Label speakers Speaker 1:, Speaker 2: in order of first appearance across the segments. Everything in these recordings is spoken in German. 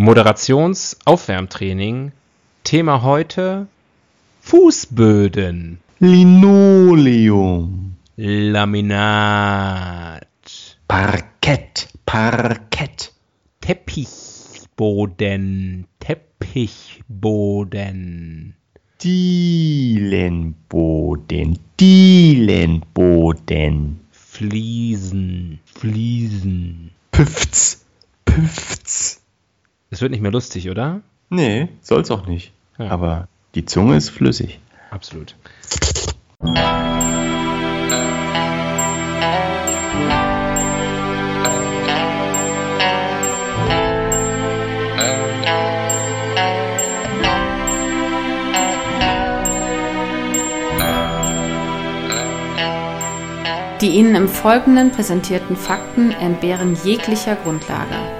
Speaker 1: Moderationsaufwärmtraining. Thema heute Fußböden.
Speaker 2: Linoleum.
Speaker 1: Laminat.
Speaker 2: Parkett. Parkett.
Speaker 1: Teppichboden. Teppichboden.
Speaker 2: Dielenboden. Dielenboden.
Speaker 1: Fliesen. Fliesen.
Speaker 2: Püfts. Püfts.
Speaker 1: Es wird nicht mehr lustig, oder?
Speaker 2: Nee, soll's auch nicht.
Speaker 1: Ja.
Speaker 2: Aber die Zunge ist flüssig.
Speaker 1: Absolut.
Speaker 3: Die Ihnen im Folgenden präsentierten Fakten entbehren jeglicher Grundlage.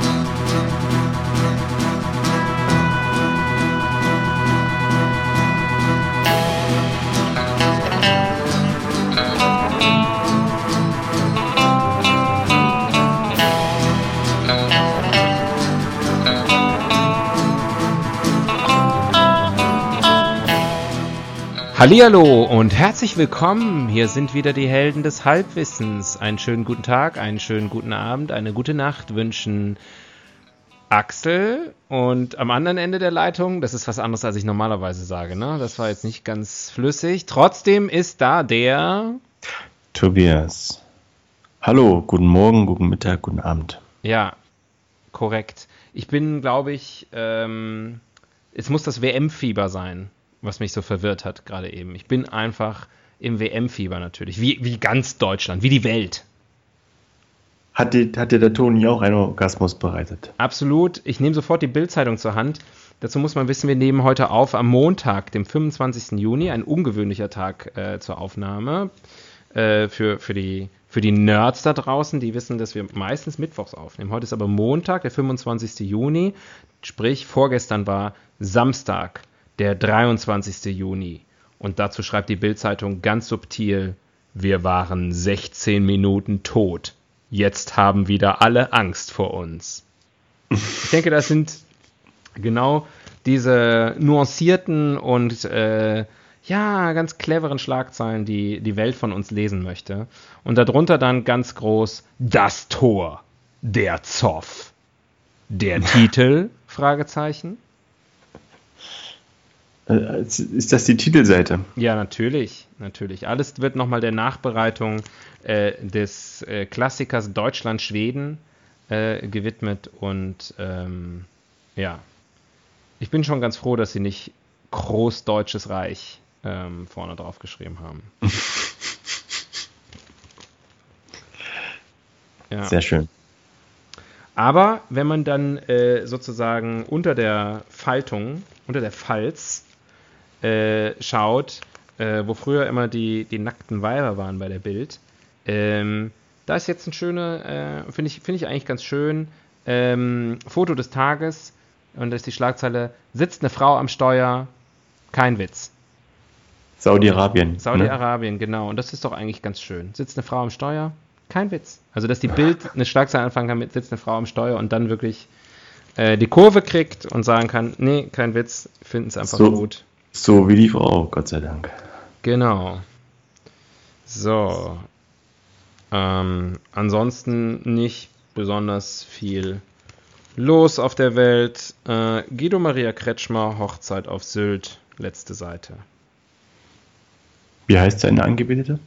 Speaker 1: Hallihallo und herzlich willkommen. Hier sind wieder die Helden des Halbwissens. Einen schönen guten Tag, einen schönen guten Abend, eine gute Nacht wünschen Axel und am anderen Ende der Leitung, das ist was anderes, als ich normalerweise sage, ne? Das war jetzt nicht ganz flüssig. Trotzdem ist da der
Speaker 2: Tobias. Hallo, guten Morgen, guten Mittag, guten Abend.
Speaker 1: Ja, korrekt. Ich bin, glaube ich, ähm, es muss das WM-Fieber sein, was mich so verwirrt hat gerade eben. Ich bin einfach im WM-Fieber natürlich, wie, wie ganz Deutschland, wie die Welt.
Speaker 2: Hat dir, hat dir der Toni auch einen Orgasmus bereitet?
Speaker 1: Absolut. Ich nehme sofort die Bildzeitung zur Hand. Dazu muss man wissen, wir nehmen heute auf am Montag, dem 25. Juni, ein ungewöhnlicher Tag äh, zur Aufnahme. Äh, für, für, die, für die Nerds da draußen, die wissen, dass wir meistens mittwochs aufnehmen. Heute ist aber Montag, der 25. Juni. Sprich, vorgestern war Samstag, der 23. Juni. Und dazu schreibt die Bildzeitung ganz subtil: Wir waren 16 Minuten tot. Jetzt haben wieder alle Angst vor uns. Ich denke, das sind genau diese nuancierten und äh, ja, ganz cleveren Schlagzeilen, die die Welt von uns lesen möchte. Und darunter dann ganz groß das Tor, der Zoff. Der Titel? Fragezeichen.
Speaker 2: Äh, Ist das die Titelseite?
Speaker 1: Ja, natürlich, natürlich. Alles wird nochmal der Nachbereitung äh, des äh, Klassikers Deutschland-Schweden äh, gewidmet und ähm, ja, ich bin schon ganz froh, dass sie nicht Großdeutsches Reich ähm, vorne drauf geschrieben haben. ja.
Speaker 2: Sehr schön.
Speaker 1: Aber wenn man dann äh, sozusagen unter der Faltung, unter der Falz äh, schaut, äh, wo früher immer die, die nackten Weiber waren bei der Bild, ähm, da ist jetzt ein schöner, äh, finde ich, finde ich eigentlich ganz schön, ähm, Foto des Tages und da ist die Schlagzeile, sitzt eine Frau am Steuer, kein Witz.
Speaker 2: Saudi-Arabien. ne?
Speaker 1: Saudi-Arabien, genau. Und das ist doch eigentlich ganz schön. Sitzt eine Frau am Steuer? Kein Witz. Also, dass die Bild eine Schlagzeile anfangen kann mit sitzt eine Frau am Steuer und dann wirklich äh, die Kurve kriegt und sagen kann, nee, kein Witz, finden es einfach
Speaker 2: So.
Speaker 1: gut.
Speaker 2: So wie die Frau, Gott sei Dank.
Speaker 1: Genau. So. Ähm, ansonsten nicht besonders viel los auf der Welt. Äh, Guido Maria Kretschmer, Hochzeit auf Sylt, letzte Seite.
Speaker 2: Wie heißt seine Angebetete?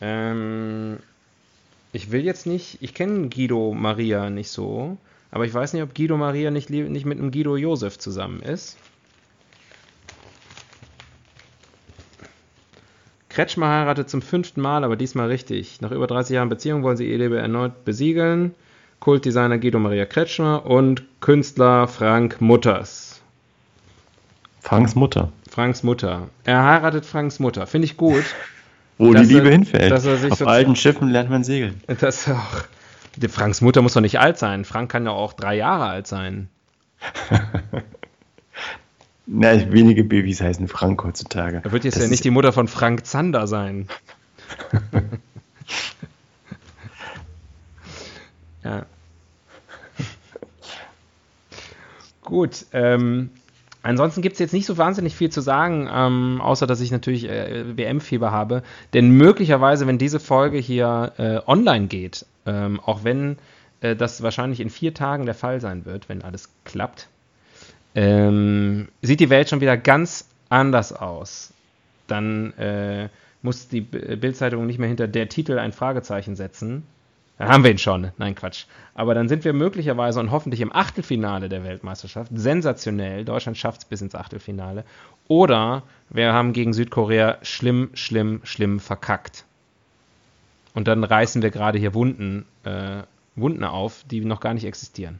Speaker 1: Ähm, ich will jetzt nicht, ich kenne Guido Maria nicht so, aber ich weiß nicht, ob Guido Maria nicht, nicht mit einem Guido Josef zusammen ist. Kretschmer heiratet zum fünften Mal, aber diesmal richtig. Nach über 30 Jahren Beziehung wollen sie Ehe erneut besiegeln. Kultdesigner Guido Maria Kretschmer und Künstler Frank Mutters.
Speaker 2: Franks Mutter.
Speaker 1: Franks Mutter. Er heiratet Franks Mutter. Finde ich gut.
Speaker 2: Wo die Liebe
Speaker 1: er-
Speaker 2: hinfällt.
Speaker 1: er
Speaker 2: Auf
Speaker 1: so-
Speaker 2: alten Schiffen lernt man segeln.
Speaker 1: Das auch. Franks Mutter muss doch nicht alt sein. Frank kann ja auch drei Jahre alt sein.
Speaker 2: Na, wenige Babys heißen Frank heutzutage.
Speaker 1: Er wird jetzt
Speaker 2: Das
Speaker 1: ja nicht die Mutter von Frank Zander sein. ja. Gut, ähm, ansonsten gibt es jetzt nicht so wahnsinnig viel zu sagen, ähm, außer dass ich natürlich äh, WM-Fieber habe. Denn möglicherweise, wenn diese Folge hier äh, online geht, ähm, auch wenn äh, das wahrscheinlich in vier Tagen der Fall sein wird, wenn alles klappt, ähm, sieht die Welt schon wieder ganz anders aus. Dann äh, muss die Bildzeitung nicht mehr hinter der Titel ein Fragezeichen setzen. Dann haben wir ihn schon. Nein, Quatsch. Aber dann sind wir möglicherweise und hoffentlich im Achtelfinale der Weltmeisterschaft. Sensationell. Deutschland schafft es bis ins Achtelfinale. Oder wir haben gegen Südkorea schlimm, schlimm, schlimm verkackt. Und dann reißen wir gerade hier Wunden, äh, Wunden auf, die noch gar nicht existieren.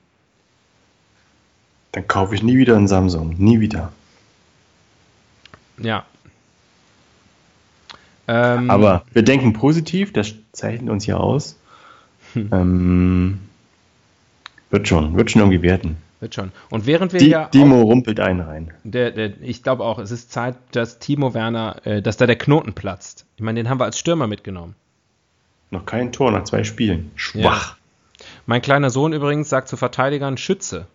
Speaker 2: Dann kaufe ich nie wieder einen Samsung. Nie wieder.
Speaker 1: Ja.
Speaker 2: Ähm, Aber wir denken positiv, das zeichnet uns ja aus. Hm. Ähm, wird schon, wird schon irgendwie werden.
Speaker 1: Wird schon. Und während wir
Speaker 2: Die,
Speaker 1: ja.
Speaker 2: Timo rumpelt einen rein.
Speaker 1: Der, der, ich glaube auch, es ist Zeit, dass Timo Werner, äh, dass da der Knoten platzt. Ich meine, den haben wir als Stürmer mitgenommen.
Speaker 2: Noch kein Tor nach zwei Spielen. Schwach.
Speaker 1: Ja. Mein kleiner Sohn übrigens sagt zu Verteidigern Schütze.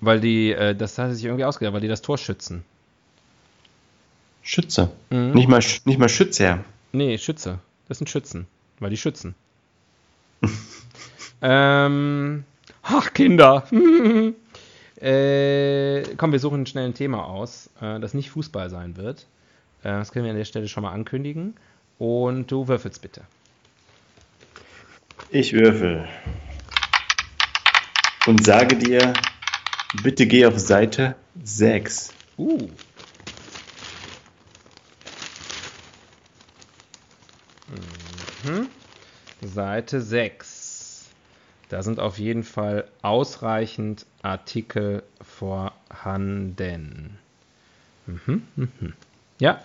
Speaker 1: Weil die, äh, das hat sich irgendwie ausgedacht, weil die das Tor schützen.
Speaker 2: Schütze. Mhm. Nicht, mal, nicht mal Schütze.
Speaker 1: Nee, Schütze. Das sind Schützen. Weil die schützen. ähm, ach, Kinder. äh, komm, wir suchen schnell ein Thema aus, äh, das nicht Fußball sein wird. Äh, das können wir an der Stelle schon mal ankündigen. Und du würfelst bitte.
Speaker 2: Ich würfel. Und sage dir, bitte geh auf Seite 6.
Speaker 1: Uh. Mhm. Seite 6. Da sind auf jeden Fall ausreichend Artikel vorhanden. Mhm, mhm. Ja.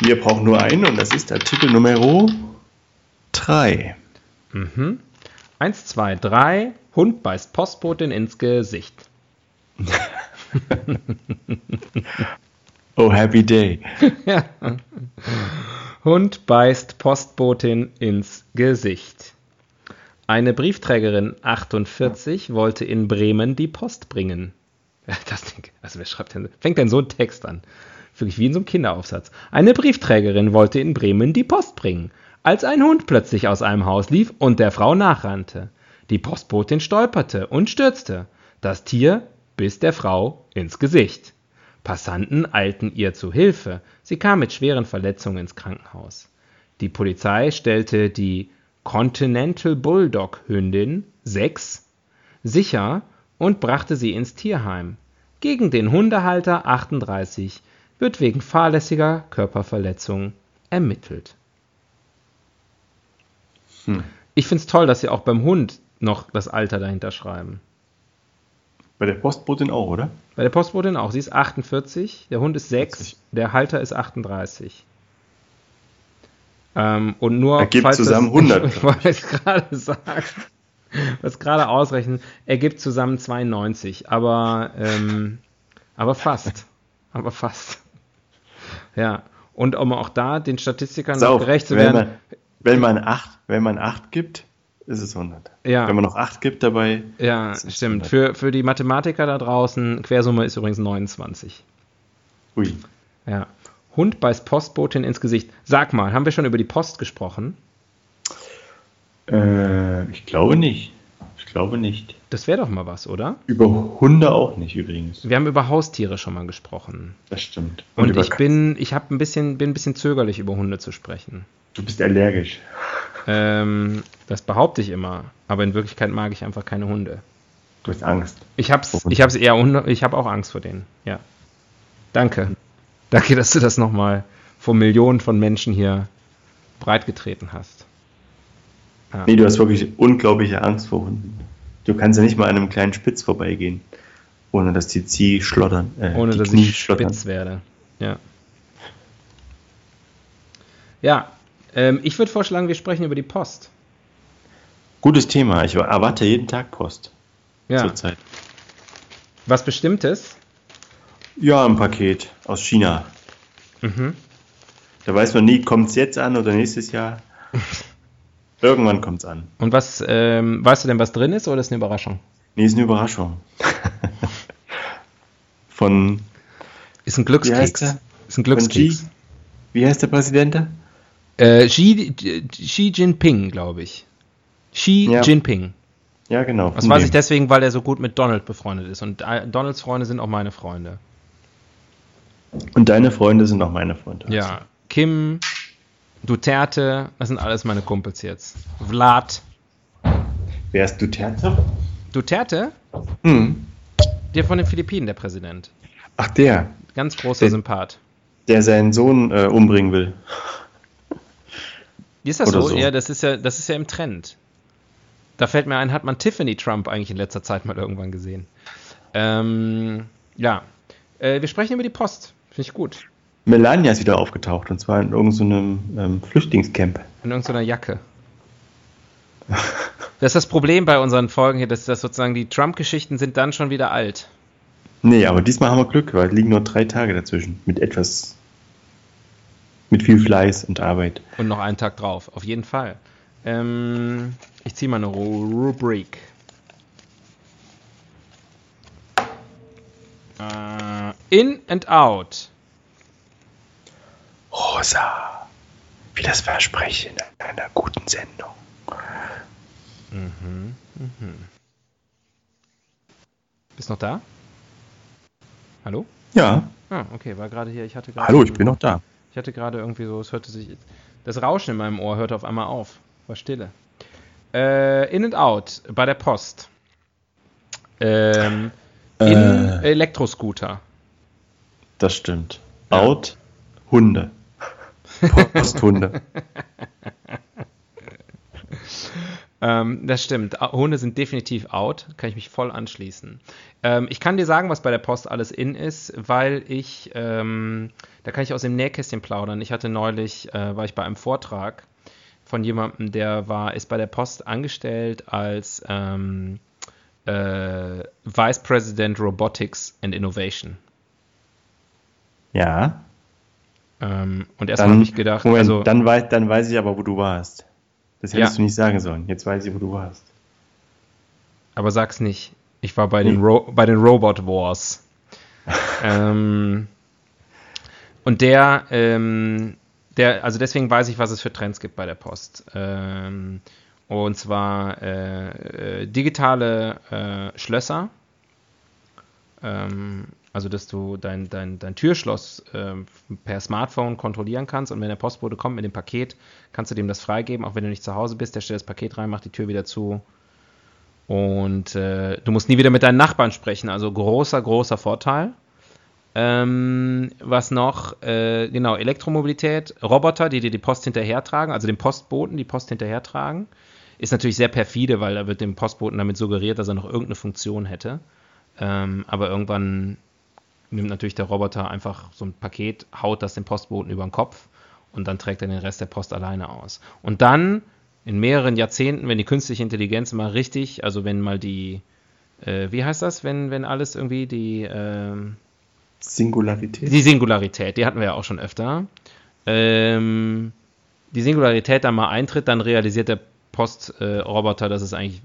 Speaker 2: Wir brauchen nur einen und das ist Artikel Nummer 3.
Speaker 1: Mhm. 1, 2, 3. Hund beißt Postbotin ins Gesicht.
Speaker 2: oh, happy day.
Speaker 1: ja. Hund beißt Postbotin ins Gesicht. Eine Briefträgerin 48 wollte in Bremen die Post bringen. Das, also wer schreibt denn, fängt denn so einen Text an? Wirklich wie in so einem Kinderaufsatz. Eine Briefträgerin wollte in Bremen die Post bringen, als ein Hund plötzlich aus einem Haus lief und der Frau nachrannte. Die Postbotin stolperte und stürzte. Das Tier biss der Frau ins Gesicht. Passanten eilten ihr zu Hilfe. Sie kam mit schweren Verletzungen ins Krankenhaus. Die Polizei stellte die Continental Bulldog Hündin 6 sicher und brachte sie ins Tierheim. Gegen den Hundehalter 38 wird wegen fahrlässiger Körperverletzung ermittelt. Hm. Ich finde es toll, dass sie auch beim Hund noch das Alter dahinter schreiben.
Speaker 2: Bei der Postbotin auch, oder?
Speaker 1: Bei der Postbotin auch. Sie ist 48, der Hund ist 6, 40. der Halter ist 38. Ähm, und nur
Speaker 2: ergibt falls zusammen das, 100.
Speaker 1: Ich wollte gerade sagen, was gerade ausrechnen, ergibt zusammen 92, aber, ähm, aber fast. aber fast. Ja. Und um auch da den Statistikern
Speaker 2: so,
Speaker 1: gerecht zu werden.
Speaker 2: Wenn man, wenn man 8, wenn man 8 gibt, ist es 100.
Speaker 1: Ja.
Speaker 2: Wenn man noch 8 gibt dabei.
Speaker 1: Ja, stimmt. Für, für die Mathematiker da draußen, Quersumme ist übrigens 29.
Speaker 2: Ui.
Speaker 1: Ja. Hund beißt Postbotin ins Gesicht. Sag mal, haben wir schon über die Post gesprochen?
Speaker 2: Äh, ich glaube nicht. Ich glaube nicht.
Speaker 1: Das wäre doch mal was, oder?
Speaker 2: Über Hunde auch nicht übrigens.
Speaker 1: Wir haben über Haustiere schon mal gesprochen.
Speaker 2: Das stimmt.
Speaker 1: Und, Und ich bin, ich habe ein bisschen, bin ein bisschen zögerlich über Hunde zu sprechen.
Speaker 2: Du bist allergisch.
Speaker 1: Ähm, das behaupte ich immer, aber in Wirklichkeit mag ich einfach keine Hunde.
Speaker 2: Du hast Angst.
Speaker 1: Ich hab's, ich hab's eher, ich habe auch Angst vor denen. Ja. Danke. Danke, dass du das nochmal vor Millionen von Menschen hier breitgetreten hast.
Speaker 2: Ja. Nee, du hast wirklich unglaubliche Angst vor Hunden. Du kannst ja nicht mal an einem kleinen Spitz vorbeigehen, ohne dass die Zieh schlottern.
Speaker 1: Äh, ohne dass Knie ich spitz werde. Ja. Ja, ähm, ich würde vorschlagen, wir sprechen über die Post.
Speaker 2: Gutes Thema. Ich erwarte jeden Tag Post.
Speaker 1: Ja. Zurzeit. Was Bestimmtes?
Speaker 2: Ja, ein Paket aus China. Mhm. Da weiß man nie, kommt es jetzt an oder nächstes Jahr. Irgendwann kommt es an.
Speaker 1: Und was, ähm, weißt du denn, was drin ist oder ist eine Überraschung?
Speaker 2: Nee, ist eine Überraschung. Von.
Speaker 1: Ist ein Glückskeks. Ist ein Glückskeks.
Speaker 2: Wie heißt der Präsident?
Speaker 1: Äh, Xi, Xi Jinping, glaube ich. Xi ja. Jinping.
Speaker 2: Ja, genau.
Speaker 1: Das weiß ich deswegen, weil er so gut mit Donald befreundet ist. Und äh, Donalds Freunde sind auch meine Freunde.
Speaker 2: Und deine Freunde sind auch meine Freunde.
Speaker 1: Ja. Kim, Duterte, das sind alles meine Kumpels jetzt. Vlad.
Speaker 2: Wer ist Duterte?
Speaker 1: Duterte? Hm. Der von den Philippinen, der Präsident.
Speaker 2: Ach, der.
Speaker 1: Ganz großer der, Sympath.
Speaker 2: Der seinen Sohn äh, umbringen will.
Speaker 1: Wie ist das so? so? Ja, das ist ja, das ist ja im Trend. Da fällt mir ein, hat man Tiffany Trump eigentlich in letzter Zeit mal irgendwann gesehen. Ähm, ja. Äh, wir sprechen über die Post. Finde ich gut.
Speaker 2: Melania ist wieder aufgetaucht und zwar in irgendeinem so ähm, Flüchtlingscamp.
Speaker 1: In irgendeiner Jacke. Das ist das Problem bei unseren Folgen hier, dass das sozusagen die Trump-Geschichten sind dann schon wieder alt.
Speaker 2: Nee, aber diesmal haben wir Glück, weil es liegen nur drei Tage dazwischen. Mit etwas. Mit viel Fleiß und Arbeit.
Speaker 1: Und noch einen Tag drauf, auf jeden Fall. Ähm, ich ziehe mal eine Rubrik. Uh, in and out.
Speaker 2: Rosa, wie das Versprechen einer guten Sendung. Mhm,
Speaker 1: mhm. Bist noch da? Hallo?
Speaker 2: Ja.
Speaker 1: Ah, okay, war gerade hier. Ich hatte
Speaker 2: Hallo, ich bin noch da.
Speaker 1: Ich hatte gerade irgendwie so, es hörte sich. Das Rauschen in meinem Ohr hörte auf einmal auf. War Stille. Äh, in and out bei der Post. Ähm, in äh, Elektroscooter.
Speaker 2: Das stimmt. Ja. Out Hunde. Posthunde.
Speaker 1: ähm, das stimmt. Hunde sind definitiv out. Kann ich mich voll anschließen. Ähm, ich kann dir sagen, was bei der Post alles in ist, weil ich, ähm, da kann ich aus dem Nähkästchen plaudern. Ich hatte neulich, äh, war ich bei einem Vortrag von jemandem, der war, ist bei der Post angestellt als ähm, äh, Vice President Robotics and Innovation.
Speaker 2: Ja.
Speaker 1: Ähm, und erstmal habe ich gedacht,
Speaker 2: Moment, also, dann, weiß, dann weiß ich aber, wo du warst. Das hättest ja. du nicht sagen sollen. Jetzt weiß ich, wo du warst.
Speaker 1: Aber sag's nicht. Ich war bei, nee. den, Ro bei den Robot Wars. ähm, und der, ähm, der, also deswegen weiß ich, was es für Trends gibt bei der Post. Ähm, und zwar äh, äh, digitale äh, Schlösser. Ähm, also, dass du dein, dein, dein Türschloss äh, per Smartphone kontrollieren kannst und wenn der Postbote kommt mit dem Paket, kannst du dem das freigeben, auch wenn du nicht zu Hause bist. Der stellt das Paket rein, macht die Tür wieder zu. Und äh, du musst nie wieder mit deinen Nachbarn sprechen. Also großer, großer Vorteil. Ähm, was noch? Äh, genau, Elektromobilität, Roboter, die dir die Post hinterhertragen, also den Postboten die Post hinterhertragen. Ist natürlich sehr perfide, weil da wird dem Postboten damit suggeriert, dass er noch irgendeine Funktion hätte. Ähm, aber irgendwann nimmt natürlich der Roboter einfach so ein Paket, haut das dem Postboten über den Kopf und dann trägt er den Rest der Post alleine aus. Und dann in mehreren Jahrzehnten, wenn die künstliche Intelligenz mal richtig, also wenn mal die, äh, wie heißt das, wenn, wenn alles irgendwie die äh,
Speaker 2: Singularität.
Speaker 1: Die Singularität, die hatten wir ja auch schon öfter. Ähm, die Singularität dann mal eintritt, dann realisiert der Postroboter, äh, dass es eigentlich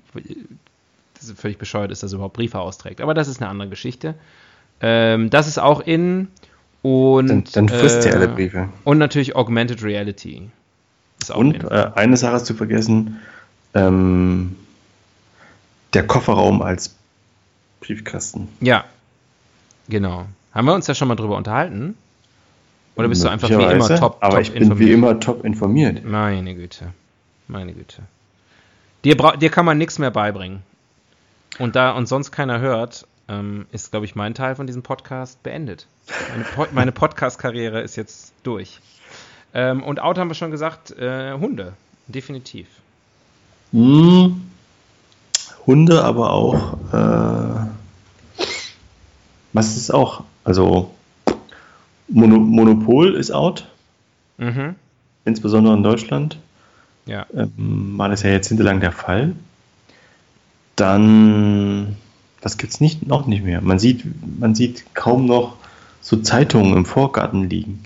Speaker 1: dass es völlig bescheuert ist, dass er überhaupt Briefe austrägt. Aber das ist eine andere Geschichte. Ähm, das ist auch in. Und,
Speaker 2: dann, dann frisst äh, er alle Briefe.
Speaker 1: Und natürlich Augmented Reality.
Speaker 2: und äh, eine Sache ist zu vergessen: ähm, der Kofferraum als Briefkasten.
Speaker 1: Ja, genau. Haben wir uns ja schon mal drüber unterhalten? Oder bist du einfach wie immer top,
Speaker 2: aber top ich bin informiert? wie immer top informiert.
Speaker 1: Meine Güte. Meine Güte. Dir, dir kann man nichts mehr beibringen. Und da uns sonst keiner hört, ähm, ist, glaube ich, mein Teil von diesem Podcast beendet. Meine, po meine Podcast-Karriere ist jetzt durch. Ähm, und Out haben wir schon gesagt, äh, Hunde, definitiv.
Speaker 2: Hm. Hunde, aber auch, äh, was ist auch? Also, Mono Monopol ist out. Mhm. Insbesondere in Deutschland.
Speaker 1: Ja.
Speaker 2: Ähm, war das ja jetzt hinterlang der Fall. Dann das gibt es nicht, noch nicht mehr. Man sieht, man sieht kaum noch so Zeitungen im Vorgarten liegen.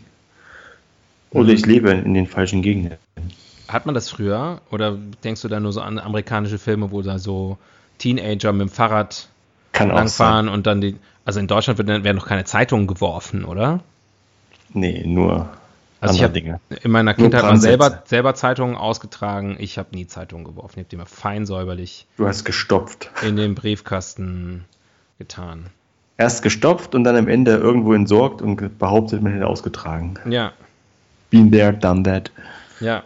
Speaker 2: Oder ich lebe in den falschen Gegenden.
Speaker 1: Hat man das früher? Oder denkst du da nur so an amerikanische Filme, wo da so Teenager mit dem Fahrrad
Speaker 2: Kann
Speaker 1: langfahren und dann die. Also in Deutschland werden noch keine Zeitungen geworfen, oder?
Speaker 2: Nee, nur
Speaker 1: Also ich
Speaker 2: Dinge.
Speaker 1: in meiner Kindheit
Speaker 2: Brandsätze.
Speaker 1: selber, selber Zeitungen ausgetragen. Ich habe nie Zeitungen geworfen. Ich habe die immer fein säuberlich
Speaker 2: Du hast gestopft.
Speaker 1: in den Briefkasten getan.
Speaker 2: Erst gestopft und dann am Ende irgendwo entsorgt und behauptet, man hätte ausgetragen.
Speaker 1: Ja,
Speaker 2: Been there, done that.
Speaker 1: ja.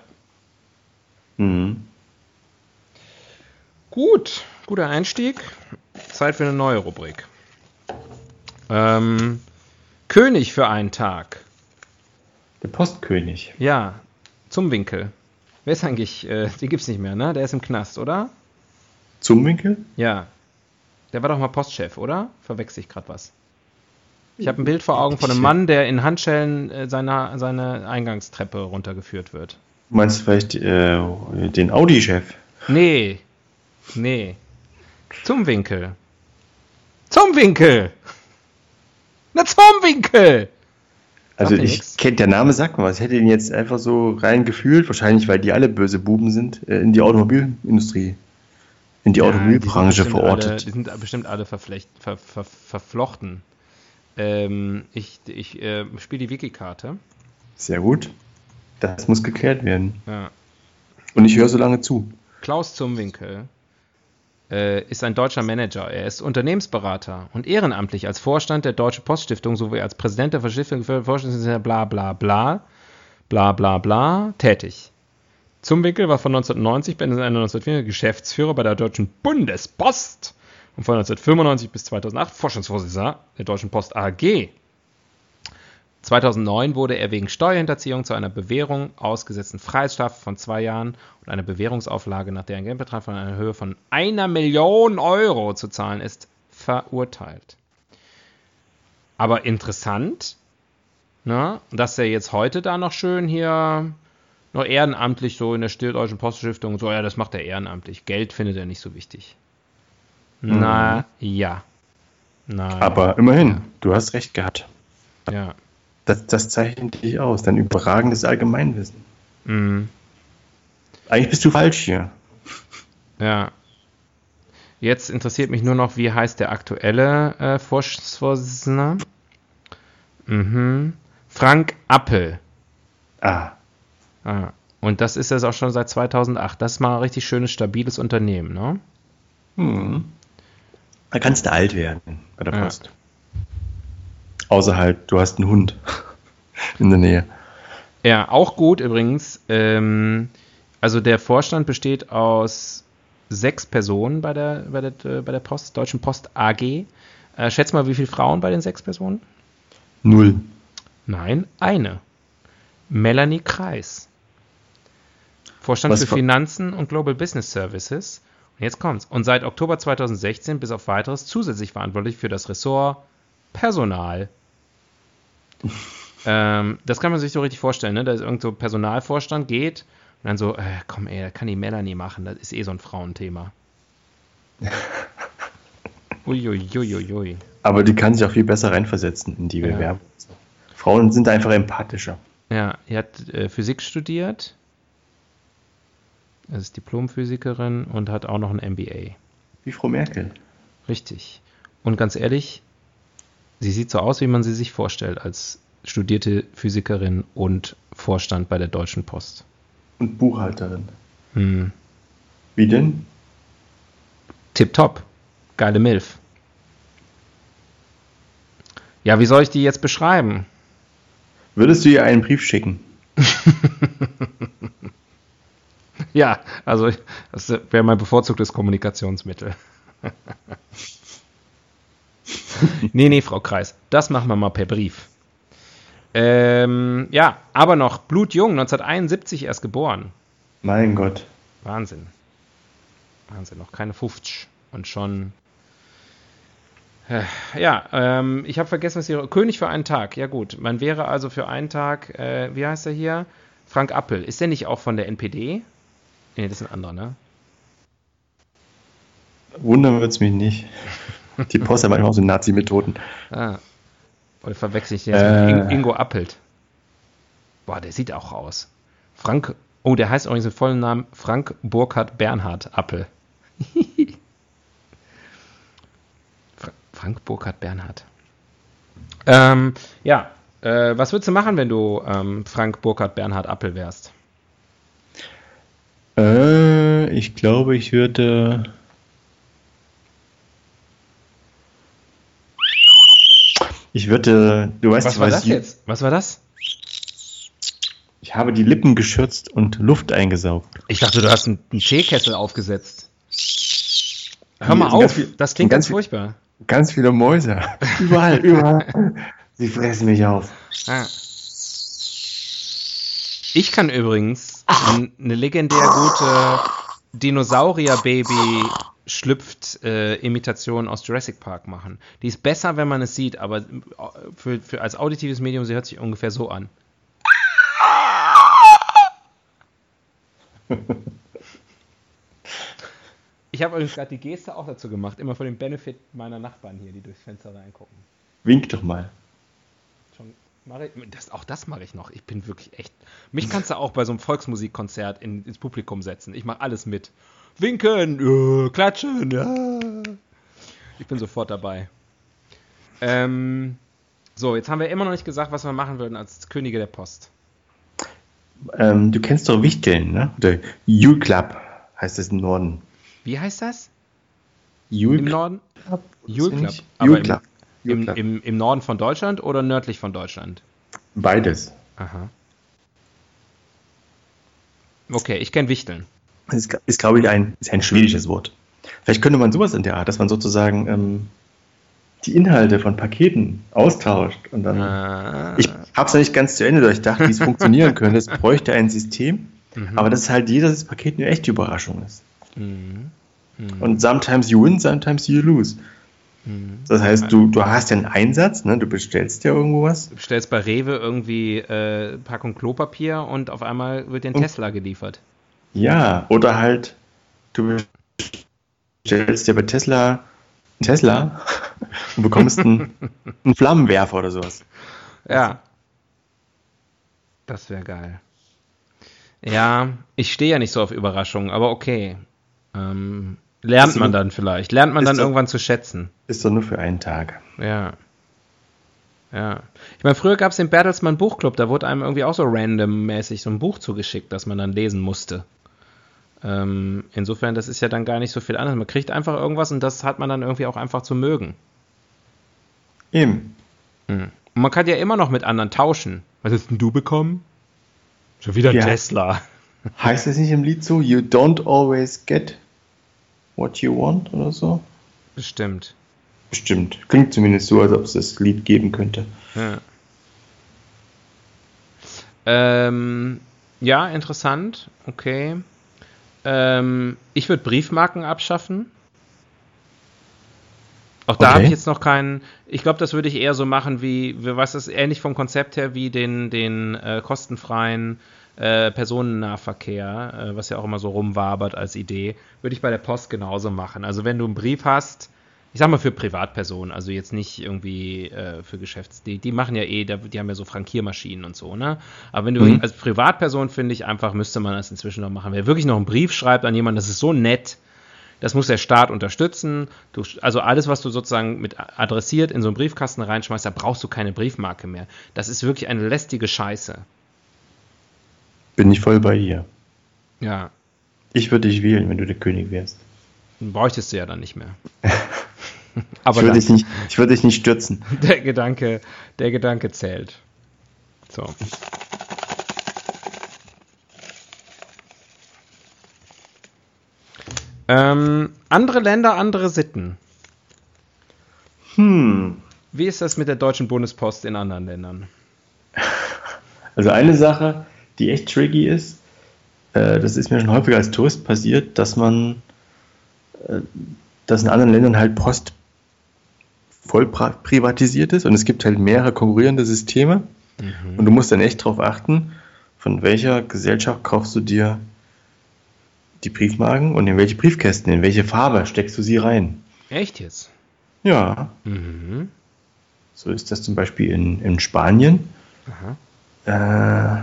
Speaker 2: Mhm.
Speaker 1: Gut, guter Einstieg. Zeit für eine neue Rubrik. Ähm, König für einen Tag.
Speaker 2: Der Postkönig.
Speaker 1: Ja, zum Winkel. Wer ist eigentlich, äh, den gibt's nicht mehr, ne? Der ist im Knast, oder?
Speaker 2: Zum Winkel?
Speaker 1: Ja. Der war doch mal Postchef, oder? Verwechsel ich gerade was. Ich habe ein Bild vor Augen von einem Mann, der in Handschellen äh, seine, seine Eingangstreppe runtergeführt wird.
Speaker 2: Du meinst vielleicht äh, den Audi-Chef?
Speaker 1: Nee. Nee. Zum Winkel. Zum Winkel! Na, zum Winkel!
Speaker 2: Also ich kenne der Name sagt mir was. Ich hätte ihn jetzt einfach so rein gefühlt, wahrscheinlich weil die alle böse Buben sind, äh, in die Automobilindustrie, in die
Speaker 1: Ja,
Speaker 2: Automobilbranche
Speaker 1: die
Speaker 2: verortet.
Speaker 1: Alle, die sind bestimmt alle verflecht, ver, ver, verflochten. Ähm, ich ich äh, spiele die Wiki-Karte.
Speaker 2: Sehr gut. Das muss geklärt werden.
Speaker 1: Ja.
Speaker 2: Und ich höre so lange zu.
Speaker 1: Klaus Zumwinkel äh, ist ein deutscher Manager. Er ist Unternehmensberater und ehrenamtlich als Vorstand der Deutsche Poststiftung sowie als Präsident der Verschiftung für bla bla bla bla bla bla tätig. Zumwinkel war von 1990 bis 1994 Geschäftsführer bei der Deutschen Bundespost und von 1995 bis 2008 Vorstandsvorsitzender der Deutschen Post AG. 2009 wurde er wegen Steuerhinterziehung zu einer Bewährung ausgesetzten Freiheitsstrafe von zwei Jahren und einer Bewährungsauflage, nach deren Geldbetrag von einer Höhe von einer Million Euro zu zahlen ist, verurteilt. Aber interessant, ne, dass er jetzt heute da noch schön hier noch ehrenamtlich so in der Deutschen Poststiftung so, ja, das macht er ehrenamtlich. Geld findet er nicht so wichtig. Na ja. Na,
Speaker 2: Aber immerhin, du hast recht gehabt.
Speaker 1: ja.
Speaker 2: Das, das zeichnet dich aus, dein überragendes Allgemeinwissen.
Speaker 1: Mhm.
Speaker 2: Eigentlich bist du falsch hier.
Speaker 1: Ja. Jetzt interessiert mich nur noch, wie heißt der aktuelle äh, Vorstandsvorsitzende? Mhm. Frank Appel.
Speaker 2: Ah,
Speaker 1: Ah. Und das ist jetzt auch schon seit 2008. Das ist mal ein richtig schönes, stabiles Unternehmen, ne?
Speaker 2: hm. da kannst du alt werden bei der
Speaker 1: Ja.
Speaker 2: Außer halt, du hast einen Hund in der Nähe.
Speaker 1: Ja, auch gut übrigens. Ähm, also der Vorstand besteht aus sechs Personen bei der, bei der, bei der Post, Deutschen Post AG. Äh, schätz mal, wie viele Frauen bei den sechs Personen?
Speaker 2: Null.
Speaker 1: Nein, eine. Melanie Kreis. Vorstand
Speaker 2: Was
Speaker 1: für Finanzen und Global Business Services. Und jetzt kommt's. Und seit Oktober 2016 bis auf weiteres zusätzlich verantwortlich für das Ressort Personal. Ähm, das kann man sich so richtig vorstellen, ne? Da ist irgend so Personalvorstand geht und dann so, äh, komm ey, das kann die Melanie machen, das ist eh so ein Frauenthema. Uiuiuiui.
Speaker 2: Aber die kann sich auch viel besser reinversetzen in die
Speaker 1: Ja.
Speaker 2: Bewerbung. Frauen sind einfach empathischer.
Speaker 1: Ja, die hat äh, Physik studiert. Ist Diplomphysikerin und hat auch noch ein MBA.
Speaker 2: Wie Frau Merkel.
Speaker 1: Richtig. Und ganz ehrlich, sie sieht so aus, wie man sie sich vorstellt, als studierte Physikerin und Vorstand bei der Deutschen Post.
Speaker 2: Und Buchhalterin.
Speaker 1: Hm.
Speaker 2: Wie denn?
Speaker 1: Tipptopp. Geile Milf. Ja, wie soll ich die jetzt beschreiben?
Speaker 2: Würdest du ihr einen Brief schicken?
Speaker 1: Ja, also das wäre mein bevorzugtes Kommunikationsmittel. nee, nee, Frau Kreis, das machen wir mal per Brief. Ähm, ja, aber noch blutjung, 1971 erst geboren.
Speaker 2: Mein Gott.
Speaker 1: Wahnsinn. Wahnsinn, noch keine 50 und schon. Äh, Ja, ähm, ich habe vergessen, was hier. König für einen Tag. Ja, gut. Man wäre also für einen Tag, äh, wie heißt er hier? Frank Appel. Ist der nicht auch von der NPD? Nee, das ist ein anderer, ne?
Speaker 2: Wundern wird es mich nicht. Die Post hat manchmal auch so Nazi-Methoden.
Speaker 1: Ah. Oder verwechsel ich den jetzt
Speaker 2: Äh.
Speaker 1: mit In- Ingo Appelt? Boah, der sieht auch aus. Frank, oh, der heißt übrigens im vollen Namen Frank Burkhard Bernhard Appel. Frank Burkhard Bernhard. Ähm, ja, äh, was würdest du machen, wenn du ähm, Frank Burkhard Bernhard Appel wärst?
Speaker 2: Äh, ich glaube, ich würde. Ich würde. Du weißt,
Speaker 1: was war das jetzt? Was war das?
Speaker 2: Ich habe die Lippen geschürzt und Luft eingesaugt.
Speaker 1: Ich dachte, du hast einen, einen Teekessel aufgesetzt. Hör mal auf, viel, das klingt ganz, ganz furchtbar.
Speaker 2: Ganz viele Mäuse. Überall, überall. Sie fressen mich auf. Ah.
Speaker 1: Ich kann übrigens eine legendär gute Dinosaurier-Baby schlüpft äh, Imitation aus Jurassic Park machen. Die ist besser, wenn man es sieht, aber für, für als auditives Medium, sie hört sich ungefähr so an. Ich habe übrigens gerade die Geste auch dazu gemacht, immer für den Benefit meiner Nachbarn hier, die durchs Fenster reingucken.
Speaker 2: Wink doch mal.
Speaker 1: Schon, ich, das, auch das mache ich noch. Ich bin wirklich echt. Mich kannst du auch bei so einem Volksmusikkonzert in, ins Publikum setzen. Ich mache alles mit. Winken, uh, klatschen, ja. Ich bin sofort dabei. Ähm, so, jetzt haben wir immer noch nicht gesagt, was wir machen würden als Könige der Post.
Speaker 2: Ähm, du kennst doch Wichteln, ne? Oder Jule Club heißt es im Norden.
Speaker 1: Wie heißt das?
Speaker 2: Jule
Speaker 1: Im Norden?
Speaker 2: Jule
Speaker 1: Club. Jule Club. Im, im, im, im Norden von Deutschland oder nördlich von Deutschland?
Speaker 2: Beides.
Speaker 1: Aha. Okay, ich kenne Wichteln.
Speaker 2: Das ist, ist glaube ich, ein, ist ein schwedisches Wort. Vielleicht könnte man sowas in der Art, dass man sozusagen ähm, die Inhalte von Paketen austauscht. Und dann, ah. Ich habe es ja nicht ganz zu Ende durchdacht, wie es funktionieren könnte. Es bräuchte ein System, mhm. aber dass halt jedes Paket eine echte Überraschung ist. Mhm. Mhm. Und sometimes you win, sometimes you lose. Mhm. Das heißt, du, du hast ja einen Einsatz, ne? du bestellst ja irgendwo was. Du
Speaker 1: bestellst bei Rewe irgendwie äh, Packung Klopapier und auf einmal wird dir ein Tesla geliefert.
Speaker 2: Ja, oder halt, du bestellst dir bei Tesla Tesla und bekommst einen, einen Flammenwerfer oder sowas.
Speaker 1: Ja. Das wäre geil. Ja, ich stehe ja nicht so auf Überraschungen, aber okay. Ähm, lernt man dann vielleicht. Lernt man dann doch, irgendwann zu schätzen.
Speaker 2: Ist doch nur für einen Tag.
Speaker 1: Ja. Ja. Ich meine, früher gab es den Bertelsmann Buchclub, da wurde einem irgendwie auch so randommäßig so ein Buch zugeschickt, das man dann lesen musste. Ähm, insofern, das ist ja dann gar nicht so viel anders. Man kriegt einfach irgendwas und das hat man dann irgendwie auch einfach zu mögen.
Speaker 2: Eben.
Speaker 1: Hm. Und man kann ja immer noch mit anderen tauschen. Was hast denn du bekommen? Schon wieder ja. Tesla.
Speaker 2: Heißt es nicht im Lied so? You don't always get what you want oder so?
Speaker 1: Bestimmt.
Speaker 2: Bestimmt. Klingt zumindest so, als ob es das Lied geben könnte.
Speaker 1: Ja. Ähm, ja, interessant. Okay. Ähm, ich würde Briefmarken abschaffen. Auch da okay. habe ich jetzt noch keinen. Ich glaube, das würde ich eher so machen wie, was ist ähnlich vom Konzept her wie den, den äh, kostenfreien äh, Personennahverkehr, äh, was ja auch immer so rumwabert als Idee, würde ich bei der Post genauso machen. Also wenn du einen Brief hast, ich sag mal für Privatpersonen, also jetzt nicht irgendwie äh, für Geschäfts, die, die machen ja eh, die haben ja so Frankiermaschinen und so, ne? Aber wenn du mhm. als Privatperson finde ich einfach, müsste man das inzwischen noch machen. Wer wirklich noch einen Brief schreibt an jemanden, das ist so nett, das muss der Staat unterstützen. Du, also alles, was du sozusagen mit adressiert in so einen Briefkasten reinschmeißt, da brauchst du keine Briefmarke mehr. Das ist wirklich eine lästige Scheiße.
Speaker 2: Bin ich voll bei dir.
Speaker 1: Ja.
Speaker 2: Ich würde dich wählen, wenn du der König wärst.
Speaker 1: Dann bräuchtest du ja dann nicht mehr.
Speaker 2: Aber ich würde dich, nicht, würd dich nicht stürzen.
Speaker 1: Der Gedanke, der Gedanke zählt. So. Ähm, andere Länder, andere Sitten.
Speaker 2: Hm.
Speaker 1: Wie ist das mit der Deutschen Bundespost in anderen Ländern?
Speaker 2: Also eine Sache, die echt tricky ist, äh, das ist mir schon häufiger als Tourist passiert, dass man, äh, dass in anderen Ländern halt Post voll privatisiert ist und es gibt halt mehrere konkurrierende Systeme mhm. und du musst dann echt darauf achten, von welcher Gesellschaft kaufst du dir die Briefmarken und in welche Briefkästen, in welche Farbe steckst du sie rein.
Speaker 1: Echt jetzt?
Speaker 2: Ja. Mhm. So ist das zum Beispiel in, in Spanien. Äh,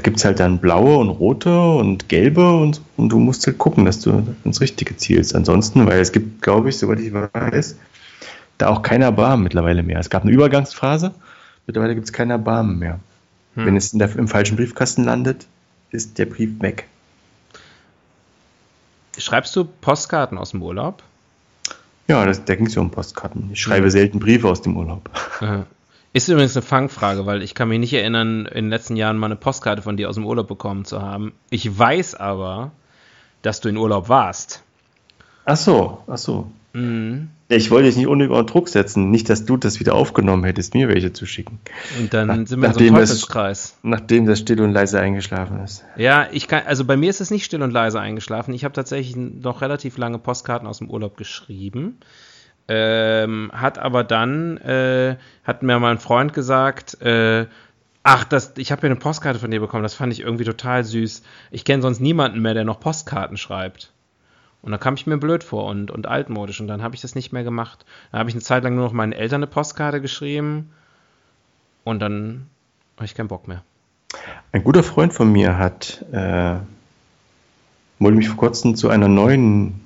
Speaker 2: gibt es halt dann blaue und rote und gelbe und, und du musst halt gucken, dass du ins Richtige zielst. Ansonsten, weil es gibt, glaube ich, soweit ich weiß, da auch keiner Barm mittlerweile mehr. Es gab eine Übergangsphase, mittlerweile gibt es keiner Barm mehr. Hm. Wenn es der, im falschen Briefkasten landet, ist der Brief weg.
Speaker 1: Schreibst du Postkarten aus dem Urlaub?
Speaker 2: Ja, das, da ging es ja um Postkarten. Ich schreibe mhm. selten Briefe aus dem Urlaub.
Speaker 1: Ist übrigens eine Fangfrage, weil ich kann mich nicht erinnern, in den letzten Jahren mal eine Postkarte von dir aus dem Urlaub bekommen zu haben. Ich weiß aber, dass du in Urlaub warst.
Speaker 2: Ach so, ach so. Mhm. Ich wollte dich nicht unnötig unter Druck setzen. Nicht, dass du das wieder aufgenommen hättest, mir welche zu schicken.
Speaker 1: Und dann Nach, sind wir in so einem Teufelskreis.
Speaker 2: Das, nachdem das still und leise eingeschlafen ist.
Speaker 1: Ja, ich kann, also bei mir ist es nicht still und leise eingeschlafen. Ich habe tatsächlich noch relativ lange Postkarten aus dem Urlaub geschrieben. Ähm, hat aber dann, äh, hat mir mal ein Freund gesagt, äh, ach, das, ich habe hier eine Postkarte von dir bekommen, das fand ich irgendwie total süß. Ich kenne sonst niemanden mehr, der noch Postkarten schreibt. Und da kam ich mir blöd vor und, und altmodisch und dann habe ich das nicht mehr gemacht. Dann habe ich eine Zeit lang nur noch meinen Eltern eine Postkarte geschrieben und dann habe ich keinen Bock mehr.
Speaker 2: Ein guter Freund von mir hat, äh, wollte mich vor kurzem zu einer neuen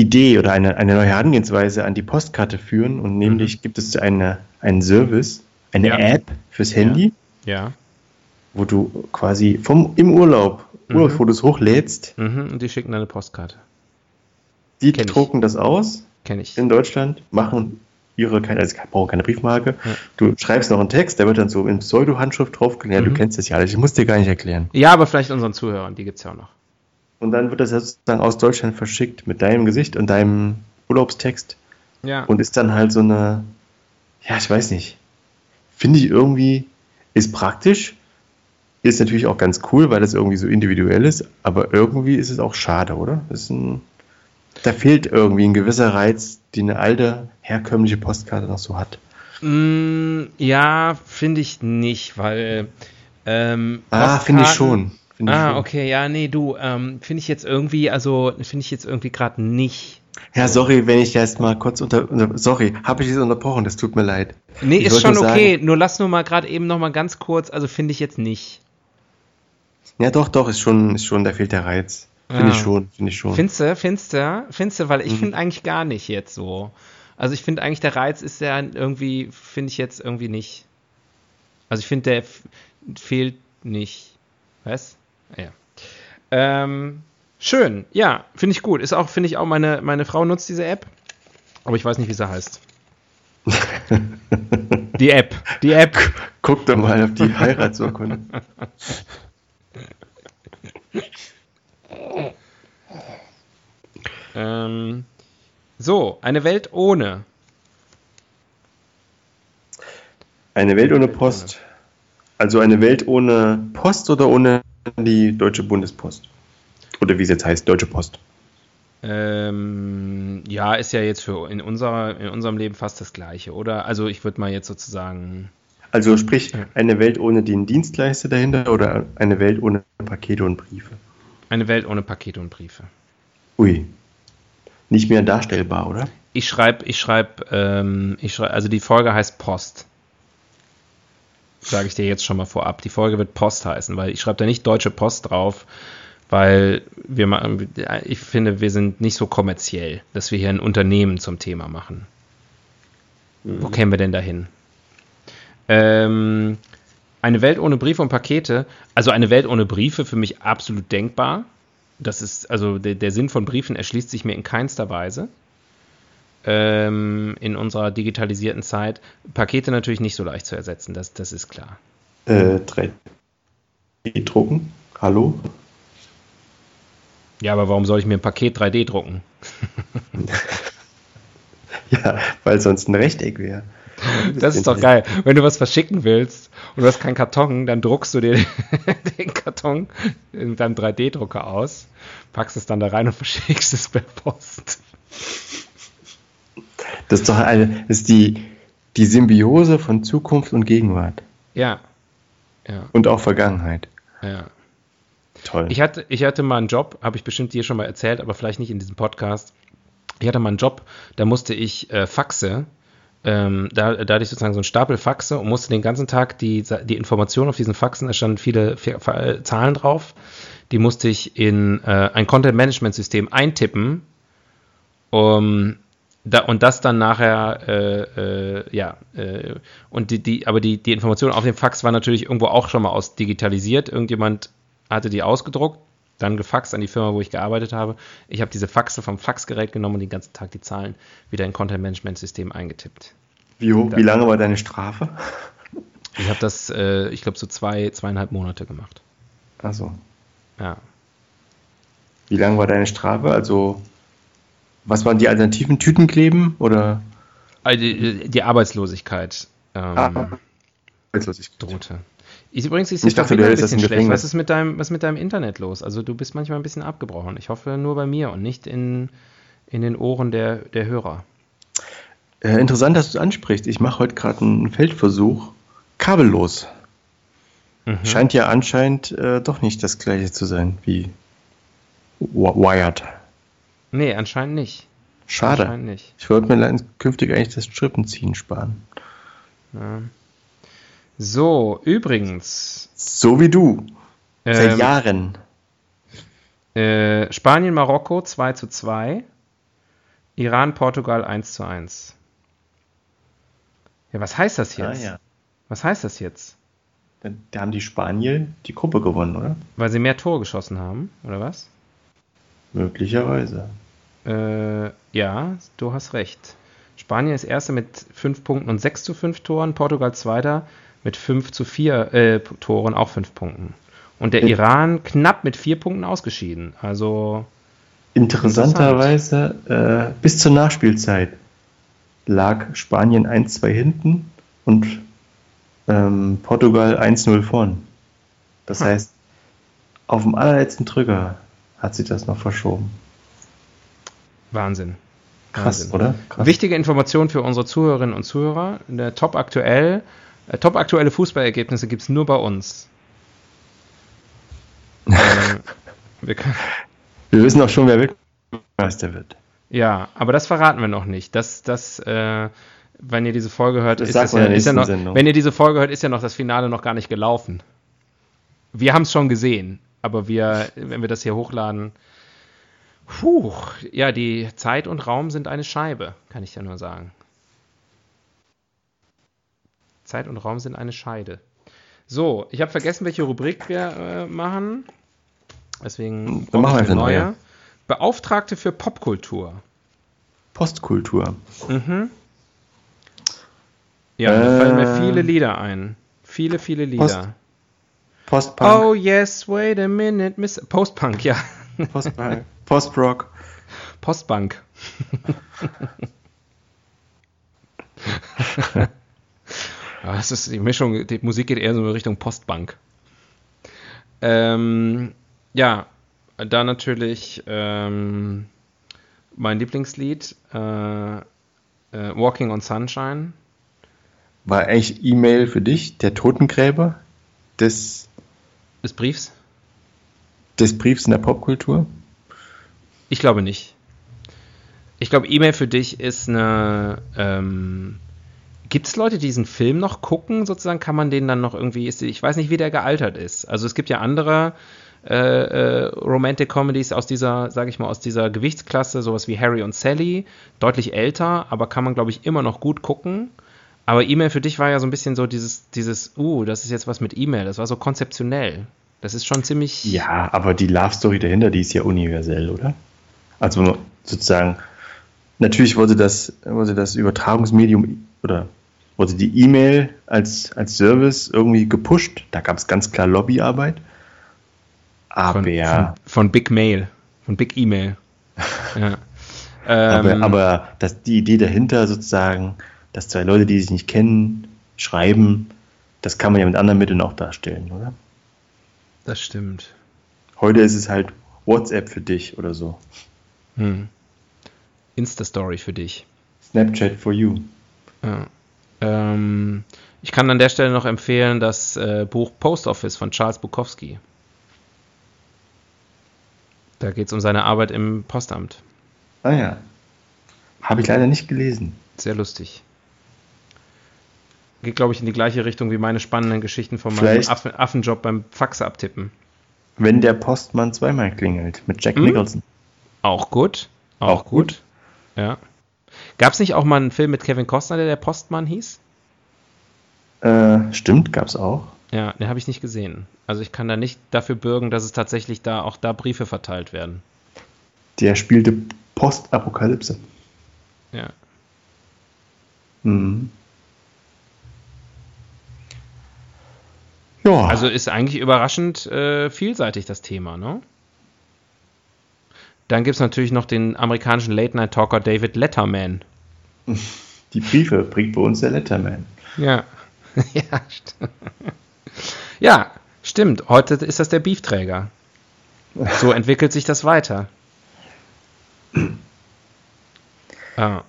Speaker 2: Idee oder eine, eine neue Herangehensweise an die Postkarte führen und nämlich mhm. gibt es eine, einen Service, eine ja. App fürs Handy,
Speaker 1: ja. ja.
Speaker 2: wo du quasi vom, im Urlaub mhm. Urlaubsfotos hochlädst.
Speaker 1: Mhm. Und die schicken eine Postkarte.
Speaker 2: Die Kenn drucken ich. das aus
Speaker 1: Kenn ich.
Speaker 2: in Deutschland, machen ihre, keine, also ich brauche keine Briefmarke. Ja. Du schreibst noch einen Text, der wird dann so in Pseudo-Handschrift draufgelegt. Ja, du mhm. kennst das ja alles, ich muss dir gar nicht erklären.
Speaker 1: Ja, aber vielleicht unseren Zuhörern, die gibt es ja auch noch.
Speaker 2: Und dann wird das sozusagen aus Deutschland verschickt mit deinem Gesicht und deinem Urlaubstext.
Speaker 1: Ja.
Speaker 2: Und ist dann halt so eine, ja, ich weiß nicht. Finde ich irgendwie, ist praktisch, ist natürlich auch ganz cool, weil das irgendwie so individuell ist, aber irgendwie ist es auch schade, oder? Ein, da fehlt irgendwie ein gewisser Reiz, die eine alte, herkömmliche Postkarte noch so hat.
Speaker 1: Mm, ja, finde ich nicht, weil. Ähm,
Speaker 2: ah, finde ich schon.
Speaker 1: Ah, okay, ja, nee, du, ähm, finde ich jetzt irgendwie, also finde ich jetzt irgendwie gerade nicht.
Speaker 2: Ja, sorry, wenn ich jetzt mal kurz unter, unter sorry, habe ich dich unterbrochen, das tut mir leid.
Speaker 1: Nee, ich ist schon okay, sagen, nur lass nur mal gerade eben noch mal ganz kurz, also finde ich jetzt nicht.
Speaker 2: Ja, doch, doch, ist schon, ist schon, da fehlt der Reiz. Finde ah. ich schon, finde ich schon.
Speaker 1: Du, du, findest du, weil ich mhm. finde eigentlich gar nicht jetzt so. Also ich finde eigentlich, der Reiz ist ja irgendwie, finde ich jetzt irgendwie nicht. Also ich finde, der fehlt nicht. Was? Ja. Ähm, schön, ja, finde ich gut. Ist auch, finde ich auch, meine, meine Frau nutzt diese App, aber ich weiß nicht, wie sie heißt. die App, die App.
Speaker 2: Guck doch mal auf die Heiratsurkunde.
Speaker 1: ähm, so, eine Welt ohne.
Speaker 2: Eine Welt ohne Post. Also eine Welt ohne Post oder ohne die Deutsche Bundespost. Oder wie es jetzt heißt, Deutsche Post.
Speaker 1: Ähm, ja, ist ja jetzt für in, unserer, in unserem Leben fast das Gleiche, oder? Also ich würde mal jetzt sozusagen.
Speaker 2: Also sprich, eine Welt ohne den Dienstleister dahinter oder eine Welt ohne Pakete und Briefe?
Speaker 1: Eine Welt ohne Pakete und Briefe.
Speaker 2: Ui. Nicht mehr darstellbar, oder?
Speaker 1: Ich schreibe, ich schreibe, ähm, ich schreibe, also die Folge heißt Post sage ich dir jetzt schon mal vorab. Die Folge wird Post heißen, weil ich schreibe da nicht Deutsche Post drauf, weil wir machen, ich finde, wir sind nicht so kommerziell, dass wir hier ein Unternehmen zum Thema machen. Mhm. Wo kämen wir denn dahin? Ähm, eine Welt ohne Briefe und Pakete, also eine Welt ohne Briefe für mich absolut denkbar. Das ist, also der, der Sinn von Briefen erschließt sich mir in keinster Weise ähm, in unserer digitalisierten Zeit. Pakete natürlich nicht so leicht zu ersetzen, das, das ist klar.
Speaker 2: Äh, 3D drucken? Hallo?
Speaker 1: Ja, aber warum soll ich mir ein Paket 3D drucken?
Speaker 2: ja, weil sonst ein Rechteck wäre.
Speaker 1: Das ist doch geil. Wenn du was verschicken willst und du hast keinen Karton, dann druckst du dir den Karton in deinem 3D-Drucker aus, packst es dann da rein und verschickst es per Post.
Speaker 2: Das ist doch eine, das ist die, die Symbiose von Zukunft und Gegenwart.
Speaker 1: Ja. ja.
Speaker 2: Und auch Vergangenheit.
Speaker 1: Ja. Toll. Ich hatte, ich hatte mal einen Job, habe ich bestimmt dir schon mal erzählt, aber vielleicht nicht in diesem Podcast. Ich hatte mal einen Job, da musste ich äh, Faxe ähm, da, da hatte ich sozusagen so einen Stapel Faxe und musste den ganzen Tag die, die Informationen auf diesen Faxen, da standen viele äh, Zahlen drauf, die musste ich in äh, ein Content-Management-System eintippen, um, da, und das dann nachher, äh, äh, ja, äh, und die, die, aber die, die Informationen auf dem Fax waren natürlich irgendwo auch schon mal ausdigitalisiert. Irgendjemand hatte die ausgedruckt, dann gefaxt an die Firma, wo ich gearbeitet habe. Ich habe diese Faxe vom Faxgerät genommen und den ganzen Tag die Zahlen wieder in Content-Management-System eingetippt.
Speaker 2: Wie, hoch, wie lange war deine Strafe?
Speaker 1: Ich habe das, äh, ich glaube, so zwei, zweieinhalb Monate gemacht.
Speaker 2: Achso.
Speaker 1: Ja.
Speaker 2: Wie lange war deine Strafe? Also, was waren die alternativen Tütenkleben oder?
Speaker 1: Also die, die Arbeitslosigkeit. Ähm,
Speaker 2: ah, Arbeitslosigkeit.
Speaker 1: Drohte. Ich, übrigens ist
Speaker 2: Ich dachte, du
Speaker 1: ein
Speaker 2: hättest das
Speaker 1: bisschen
Speaker 2: im
Speaker 1: schlecht. Was ist, mit deinem, was mit deinem Internet los? Also du bist manchmal ein bisschen abgebrochen. Ich hoffe nur bei mir und nicht in, in den Ohren der, der Hörer.
Speaker 2: Äh, interessant, dass du es ansprichst. Ich mache heute gerade einen Feldversuch. Kabellos.
Speaker 1: Mhm.
Speaker 2: Scheint ja anscheinend äh, doch nicht das gleiche zu sein wie wi- Wired.
Speaker 1: Nee, anscheinend nicht.
Speaker 2: Schade.
Speaker 1: Anscheinend nicht.
Speaker 2: Ich wollte mir künftig eigentlich das Strippenziehen sparen.
Speaker 1: Ja. So, übrigens.
Speaker 2: So wie du. Seit
Speaker 1: Ähm,
Speaker 2: Jahren.
Speaker 1: äh, Spanien, Marokko 2 zu 2. Iran, Portugal 1 zu 1. Ja, was heißt das jetzt?
Speaker 2: Ah, ja.
Speaker 1: Was heißt das jetzt?
Speaker 2: Da, da haben die Spanier die Gruppe gewonnen, oder?
Speaker 1: Weil sie mehr Tore geschossen haben, oder was?
Speaker 2: Möglicherweise.
Speaker 1: Äh, ja, du hast recht. Spanien ist Erster mit 5 Punkten und 6 zu 5 Toren, Portugal Zweiter mit 5 zu 4 äh, Toren, auch 5 Punkten. Und der. Iran knapp mit 4 Punkten ausgeschieden. Also,
Speaker 2: Interessanterweise, äh, bis zur Nachspielzeit lag Spanien 1-2 hinten und ähm, Portugal 1-0 vorn. Das
Speaker 1: Hm.
Speaker 2: heißt, auf dem allerletzten Drücker hat sich das noch verschoben.
Speaker 1: Wahnsinn.
Speaker 2: Krass,
Speaker 1: Wahnsinn.
Speaker 2: oder? Krass.
Speaker 1: Wichtige Information für unsere Zuhörerinnen und Zuhörer. Der Top aktuell, äh, top aktuelle Fußballergebnisse gibt es nur bei uns. äh, wir
Speaker 2: Wir wissen auch schon, wer Weltmeister wird.
Speaker 1: Ja, aber das verraten wir noch nicht. Das, das, äh, wenn ihr diese Folge hört,
Speaker 2: Das
Speaker 1: ist das ja, ist ja noch,
Speaker 2: Sendung.
Speaker 1: wenn ihr diese Folge hört, ist ja noch das Finale noch gar nicht gelaufen. Wir haben es schon gesehen, aber wir, wenn wir das hier hochladen, puh, ja, die Zeit und Raum sind eine Scheibe, kann ich ja nur sagen. Zeit und Raum sind eine Scheide. So, ich habe vergessen, welche Rubrik wir äh, machen. Deswegen
Speaker 2: Dann machen wir
Speaker 1: eine
Speaker 2: neue.
Speaker 1: Beauftragte für Popkultur.
Speaker 2: Postkultur.
Speaker 1: Mhm. Ja, da fallen mir
Speaker 2: Äh,
Speaker 1: viele Lieder ein. Viele, viele Lieder.
Speaker 2: Postpunk.
Speaker 1: Oh yes, wait a minute, Miss. Postpunk, ja.
Speaker 2: Postpunk. Postrock.
Speaker 1: Postbank. ja, das ist die Mischung, die Musik geht eher so in Richtung Postbank. Ähm, ja, da natürlich ähm, mein Lieblingslied, äh, äh, Walking on Sunshine.
Speaker 2: War eigentlich E-Mail für dich der Totengräber des,
Speaker 1: Des Briefs?
Speaker 2: des Briefs in der Popkultur?
Speaker 1: Ich glaube nicht. Ich glaube, E-Mail für dich ist eine. Ähm, Gibt es Leute, die diesen Film noch gucken? Sozusagen kann man den dann noch irgendwie. Ist, ich weiß nicht, wie der gealtert ist. Also es gibt ja andere äh, äh, Romantic Comedies aus dieser, sage ich mal, aus dieser Gewichtsklasse, sowas wie Harry und Sally, deutlich älter, aber kann man glaube ich immer noch gut gucken. Aber E-Mail für dich war ja so ein bisschen so dieses, dieses, uh, das ist jetzt was mit E-Mail. Das war so konzeptionell. Das ist schon ziemlich.
Speaker 2: Ja, aber die Love Story dahinter, die ist ja universell, oder? Also sozusagen, natürlich wurde das, wurde das Übertragungsmedium oder wurde die E-Mail als, als Service irgendwie gepusht. Da gab es ganz klar Lobbyarbeit. Aber,
Speaker 1: Von, von, von Big Mail, von Big Email. ja.
Speaker 2: aber,
Speaker 1: Ähm,
Speaker 2: aber das, die Idee dahinter sozusagen, dass zwei Leute, die sich nicht kennen, schreiben, das kann man ja mit anderen Mitteln auch darstellen, oder?
Speaker 1: das stimmt.
Speaker 2: Heute ist es halt WhatsApp für dich oder so.
Speaker 1: Hm. Insta-Story für dich.
Speaker 2: Snapchat for you.
Speaker 1: Ja. Ähm, ich kann an der Stelle noch empfehlen das äh, Buch Post Office von Charles Bukowski. Da geht es um seine Arbeit im Postamt.
Speaker 2: Ah ja. Habe ich leider nicht gelesen.
Speaker 1: Sehr lustig. Geht, glaube ich, in die gleiche Richtung wie meine spannenden Geschichten von meinem Affen, Affenjob beim Faxe abtippen.
Speaker 2: Wenn der Postmann zweimal klingelt mit Jack
Speaker 1: Hm?
Speaker 2: Nicholson.
Speaker 1: Auch gut. Auch,
Speaker 2: Auch
Speaker 1: gut.
Speaker 2: gut.
Speaker 1: Ja. Gab es nicht auch mal einen Film mit Kevin Costner, der der Postmann hieß?
Speaker 2: Äh, stimmt, gab's auch.
Speaker 1: Ja, den habe ich nicht gesehen. Also ich kann da nicht dafür bürgen, dass es tatsächlich da auch da Briefe verteilt werden.
Speaker 2: Der spielte Postapokalypse.
Speaker 1: Ja.
Speaker 2: Mhm. Ja,
Speaker 1: Also ist eigentlich überraschend äh, vielseitig das Thema, ne? Dann gibt es natürlich noch den amerikanischen Late-Night-Talker David Letterman.
Speaker 2: die Briefe bringt bei uns der Letterman.
Speaker 1: Ja. ja, st ja, stimmt. Heute ist das der Beefträger. So entwickelt sich das weiter. Ah.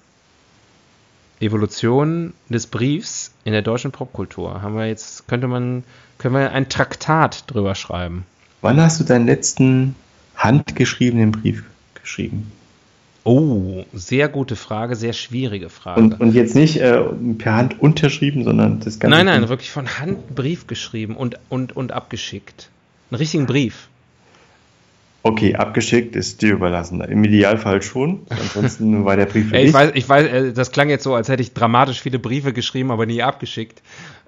Speaker 1: Evolution des Briefs in der deutschen Popkultur. Haben wir jetzt, könnte man, können wir ein Traktat drüber schreiben.
Speaker 2: Wann hast du deinen letzten handgeschriebenen Brief geschrieben?
Speaker 1: Oh, sehr gute Frage, sehr schwierige Frage.
Speaker 2: Und, und jetzt nicht äh, per Hand unterschrieben, sondern das Ganze.
Speaker 1: nein, nein, wirklich von Hand Brief geschrieben und, und, und abgeschickt. Einen richtigen Brief.
Speaker 2: Okay, abgeschickt ist dir überlassen. Im Idealfall schon. Ansonsten war der Brief für
Speaker 1: Ey, ich weiß, ich weiß, äh, das klang jetzt so, als hätte ich dramatisch viele Briefe geschrieben, aber nie abgeschickt.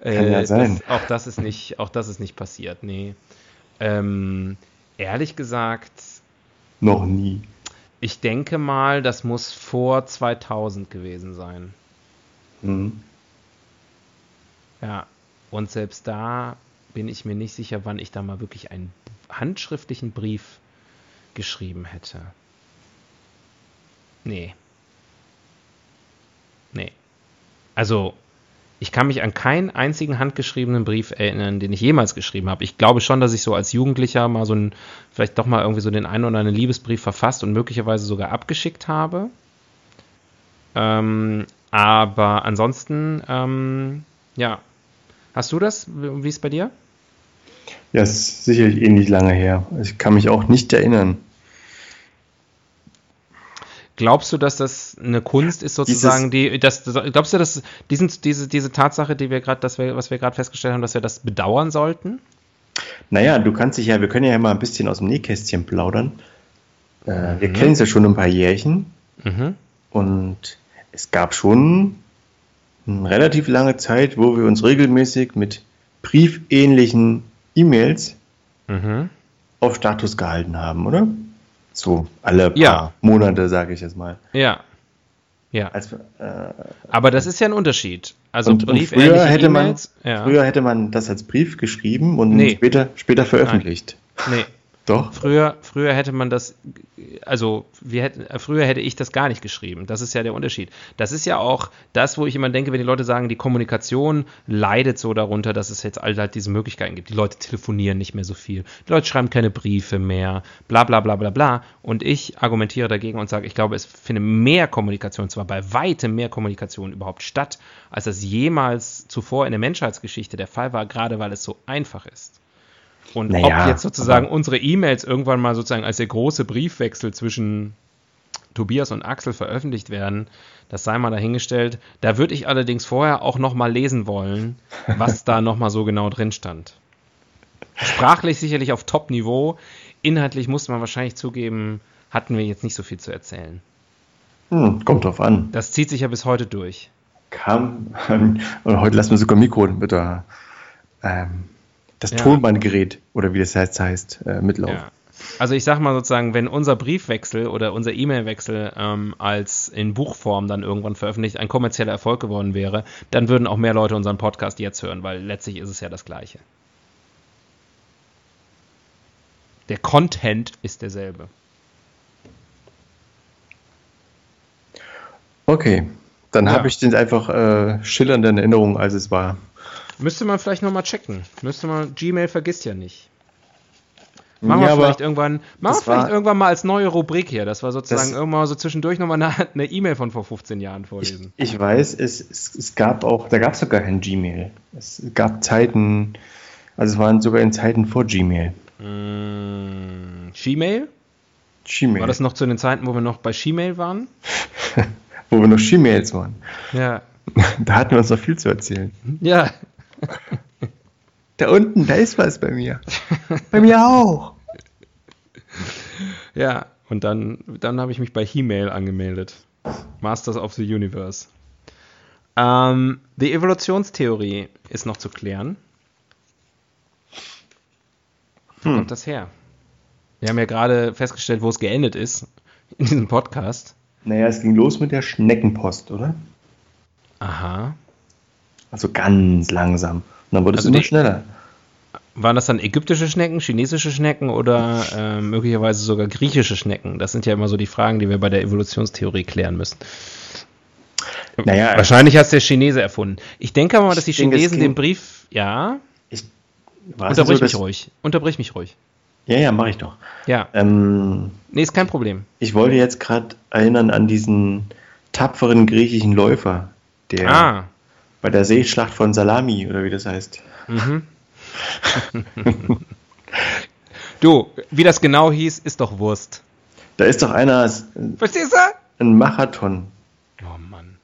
Speaker 2: Kann ja sein.
Speaker 1: Das, auch das ist nicht, auch das ist nicht passiert. Nee. Ähm, ehrlich gesagt,
Speaker 2: Noch nie.
Speaker 1: ich denke mal, das muss vor 2000 gewesen sein.
Speaker 2: Mhm.
Speaker 1: Ja. Und selbst da bin ich mir nicht sicher, wann ich da mal wirklich einen handschriftlichen Brief geschrieben hätte. Nee. Nee. Also, ich kann mich an keinen einzigen handgeschriebenen Brief erinnern, den ich jemals geschrieben habe. Ich glaube schon, dass ich so als Jugendlicher mal so einen, vielleicht doch mal irgendwie so den einen oder anderen Liebesbrief verfasst und möglicherweise sogar abgeschickt habe. Ähm, aber ansonsten, ähm, ja. Hast du das? Wie ist bei dir?
Speaker 2: Ja, ist sicherlich ähnlich lange her. Ich kann mich auch nicht erinnern.
Speaker 1: Glaubst du, dass das eine Kunst ist, sozusagen, die, das, glaubst du, dass diesen, diese, diese Tatsache, die wir gerade, was wir gerade festgestellt haben, dass wir das bedauern sollten?
Speaker 2: Naja, du kannst dich ja, wir können ja mal ein bisschen aus dem Nähkästchen plaudern. Äh, wir
Speaker 1: Mhm.
Speaker 2: kennen es ja schon ein paar Jährchen
Speaker 1: Mhm.
Speaker 2: und es gab schon eine relativ lange Zeit, wo wir uns regelmäßig mit briefähnlichen E-Mails
Speaker 1: Mhm.
Speaker 2: auf Status gehalten haben, oder? So alle paar
Speaker 1: Ja.
Speaker 2: Monate, sage ich jetzt mal.
Speaker 1: Ja. Ja.
Speaker 2: Als, äh,
Speaker 1: Aber das ist ja ein Unterschied. Also
Speaker 2: und, und
Speaker 1: briefähnliche
Speaker 2: früher, hätte man,
Speaker 1: ja.
Speaker 2: früher hätte man das als Brief geschrieben und
Speaker 1: Nee.
Speaker 2: später, später veröffentlicht.
Speaker 1: Nee.
Speaker 2: Doch?
Speaker 1: Früher, früher hätte man das, also wir hätten, äh, früher hätte ich das gar nicht geschrieben. Das ist ja der Unterschied. Das ist ja auch das, wo ich immer denke, wenn die Leute sagen, die Kommunikation leidet so darunter, dass es jetzt all halt diese Möglichkeiten gibt. Die Leute telefonieren nicht mehr so viel. Die Leute schreiben keine Briefe mehr, bla bla bla bla bla. Und ich argumentiere dagegen und sage, ich glaube, es findet mehr Kommunikation, zwar bei weitem mehr Kommunikation überhaupt statt, als das jemals zuvor in der Menschheitsgeschichte der Fall war, gerade weil es so einfach ist. Und
Speaker 2: Naja,
Speaker 1: ob jetzt sozusagen unsere E-Mails irgendwann mal sozusagen als der große Briefwechsel zwischen Tobias und Axel veröffentlicht werden, das sei mal dahingestellt. Da würde ich allerdings vorher auch noch mal lesen wollen, was da noch mal so genau drin stand. Sprachlich sicherlich auf Top-Niveau, inhaltlich muss man wahrscheinlich zugeben, hatten wir jetzt nicht so viel zu erzählen.
Speaker 2: Hm, kommt drauf an.
Speaker 1: Das zieht sich ja bis heute durch.
Speaker 2: Kam, und heute lassen wir sogar Mikro mit der, ähm, das
Speaker 1: Ja.
Speaker 2: Tonbandgerät, oder wie das heißt, heißt äh, mitlaufen.
Speaker 1: Ja. Also ich sag mal sozusagen, wenn unser Briefwechsel oder unser E-Mail-Wechsel ähm, als in Buchform dann irgendwann veröffentlicht ein kommerzieller Erfolg geworden wäre, dann würden auch mehr Leute unseren Podcast jetzt hören, weil letztlich ist es ja das Gleiche. Der Content ist derselbe.
Speaker 2: Okay, dann
Speaker 1: Ja.
Speaker 2: habe ich den einfach äh, schillernd in Erinnerung, als es war.
Speaker 1: Müsste man vielleicht nochmal checken. Müsste man, Gmail vergisst ja nicht. Machen
Speaker 2: Ja,
Speaker 1: wir vielleicht irgendwann, machen wir vielleicht irgendwann mal als neue Rubrik hier, dass wir sozusagen
Speaker 2: Das-
Speaker 1: irgendwann so zwischendurch nochmal eine E-Mail von vor 15 Jahren
Speaker 2: Ich,
Speaker 1: vorlesen.
Speaker 2: ich weiß, es, es, es gab auch, da gab es sogar kein Gmail. Es gab Zeiten, also es waren sogar in Zeiten vor Gmail.
Speaker 1: Mm, Gmail?
Speaker 2: Gmail,
Speaker 1: War das noch zu den Zeiten, wo wir noch bei Gmail waren?
Speaker 2: wo wir noch Gmails waren.
Speaker 1: Ja.
Speaker 2: Da hatten wir uns noch viel zu erzählen.
Speaker 1: Ja,
Speaker 2: Da unten, da ist was bei mir. Bei mir auch.
Speaker 1: ja. Und dann, dann habe ich mich bei He-Mail angemeldet. Masters of the Universe. Ähm, die Evolutionstheorie ist noch zu klären. Wo
Speaker 2: Hm.
Speaker 1: kommt das her? Wir haben ja gerade festgestellt, wo es geendet ist in diesem Podcast.
Speaker 2: Naja, es ging los mit der Schneckenpost, oder?
Speaker 1: Aha.
Speaker 2: Also ganz langsam. Und dann wurde es
Speaker 1: Also
Speaker 2: immer
Speaker 1: die-
Speaker 2: schneller.
Speaker 1: Waren das dann ägyptische Schnecken, chinesische Schnecken oder äh, möglicherweise sogar griechische Schnecken? Das sind ja immer so die Fragen, die wir bei der Evolutionstheorie klären müssen.
Speaker 2: Naja,
Speaker 1: Wahrscheinlich hat es der Chinese erfunden. Ich denke aber mal, dass die
Speaker 2: es
Speaker 1: Chinesen den Brief. Ja,
Speaker 2: ich, es
Speaker 1: unterbrich
Speaker 2: so,
Speaker 1: mich ruhig. Unterbrich mich ruhig.
Speaker 2: Ja, ja, mache ich doch.
Speaker 1: Ja,
Speaker 2: Ähm,
Speaker 1: nee, ist kein Problem.
Speaker 2: ich wollte jetzt gerade erinnern an diesen tapferen griechischen Läufer, der
Speaker 1: Ah,
Speaker 2: bei der Seeschlacht von Salami, oder wie das heißt.
Speaker 1: mhm. du, wie das genau hieß, ist doch Wurst.
Speaker 2: Da ist doch einer,
Speaker 1: Verstehst du?
Speaker 2: ein Marathon.
Speaker 1: Oh Mann.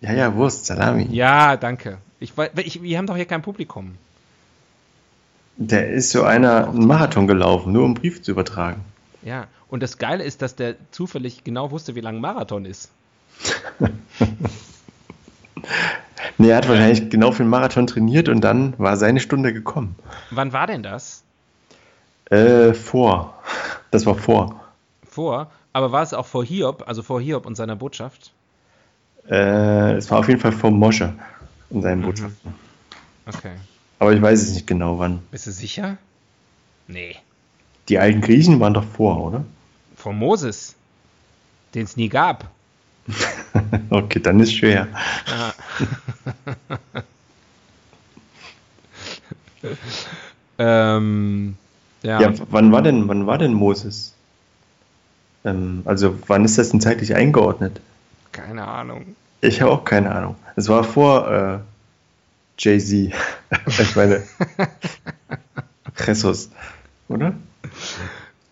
Speaker 2: Ja, ja, Wurst, Salami.
Speaker 1: Ja, danke. Ich, ich, wir haben doch hier kein Publikum.
Speaker 2: Der ist so einer einen Marathon gelaufen, nur um Brief zu übertragen.
Speaker 1: Ja, und das Geile ist, dass der zufällig genau wusste, wie lang ein Marathon ist.
Speaker 2: Nee, er hat wahrscheinlich genau für den Marathon trainiert und dann war seine Stunde gekommen.
Speaker 1: Wann war denn das?
Speaker 2: Äh, vor. Das war vor.
Speaker 1: Vor, aber war es auch vor Hiob, also vor Hiob und seiner Botschaft?
Speaker 2: Äh, es war auf jeden Fall vor Mosche und seinen Botschaften.
Speaker 1: Okay.
Speaker 2: Aber ich weiß es nicht genau wann.
Speaker 1: Bist du sicher? Nee.
Speaker 2: Die alten Griechen waren doch vor, oder?
Speaker 1: Vor Moses, den es nie gab.
Speaker 2: okay, dann ist schwer.
Speaker 1: Ähm, ja.
Speaker 2: Ja, wann war denn, wann war denn Moses? Ähm, also wann ist das denn zeitlich eingeordnet?
Speaker 1: keine Ahnung.
Speaker 2: Ich habe auch keine Ahnung. Es war vor äh, Jay-Z. ich meine, Jesus, oder?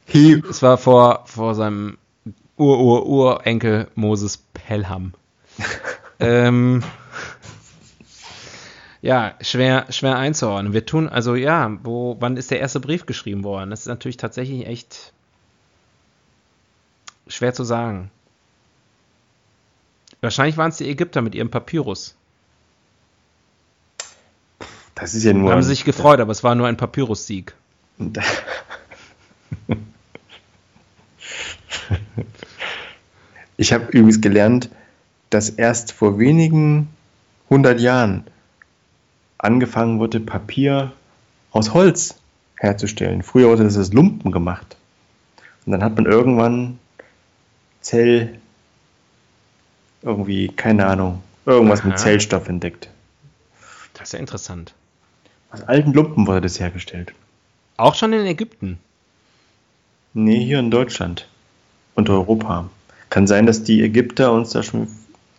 Speaker 2: He
Speaker 1: Es war vor, vor seinem Ur-Ur-Urenkel Moses Pelham. ähm, ja, schwer, schwer einzuordnen. Wir tun, also ja, wo, wann ist der erste Brief geschrieben worden? Das ist natürlich tatsächlich echt schwer zu sagen. Wahrscheinlich waren es die Ägypter mit ihrem Papyrus.
Speaker 2: Das ist ja nur.
Speaker 1: haben sie sich gefreut, aber es war nur ein Papyrus-Sieg.
Speaker 2: Ich habe übrigens gelernt, dass erst vor wenigen hundert Jahren angefangen wurde, Papier aus Holz herzustellen. Früher wurde das aus Lumpen gemacht. Und dann hat man irgendwann Zell, irgendwie, keine Ahnung, irgendwas mit
Speaker 1: Aha.
Speaker 2: Zellstoff entdeckt.
Speaker 1: Das ist ja interessant.
Speaker 2: Aus alten Lumpen wurde das hergestellt.
Speaker 1: Auch schon in Ägypten.
Speaker 2: Nee, hier in Deutschland und Europa. Kann sein, dass die Ägypter uns da schon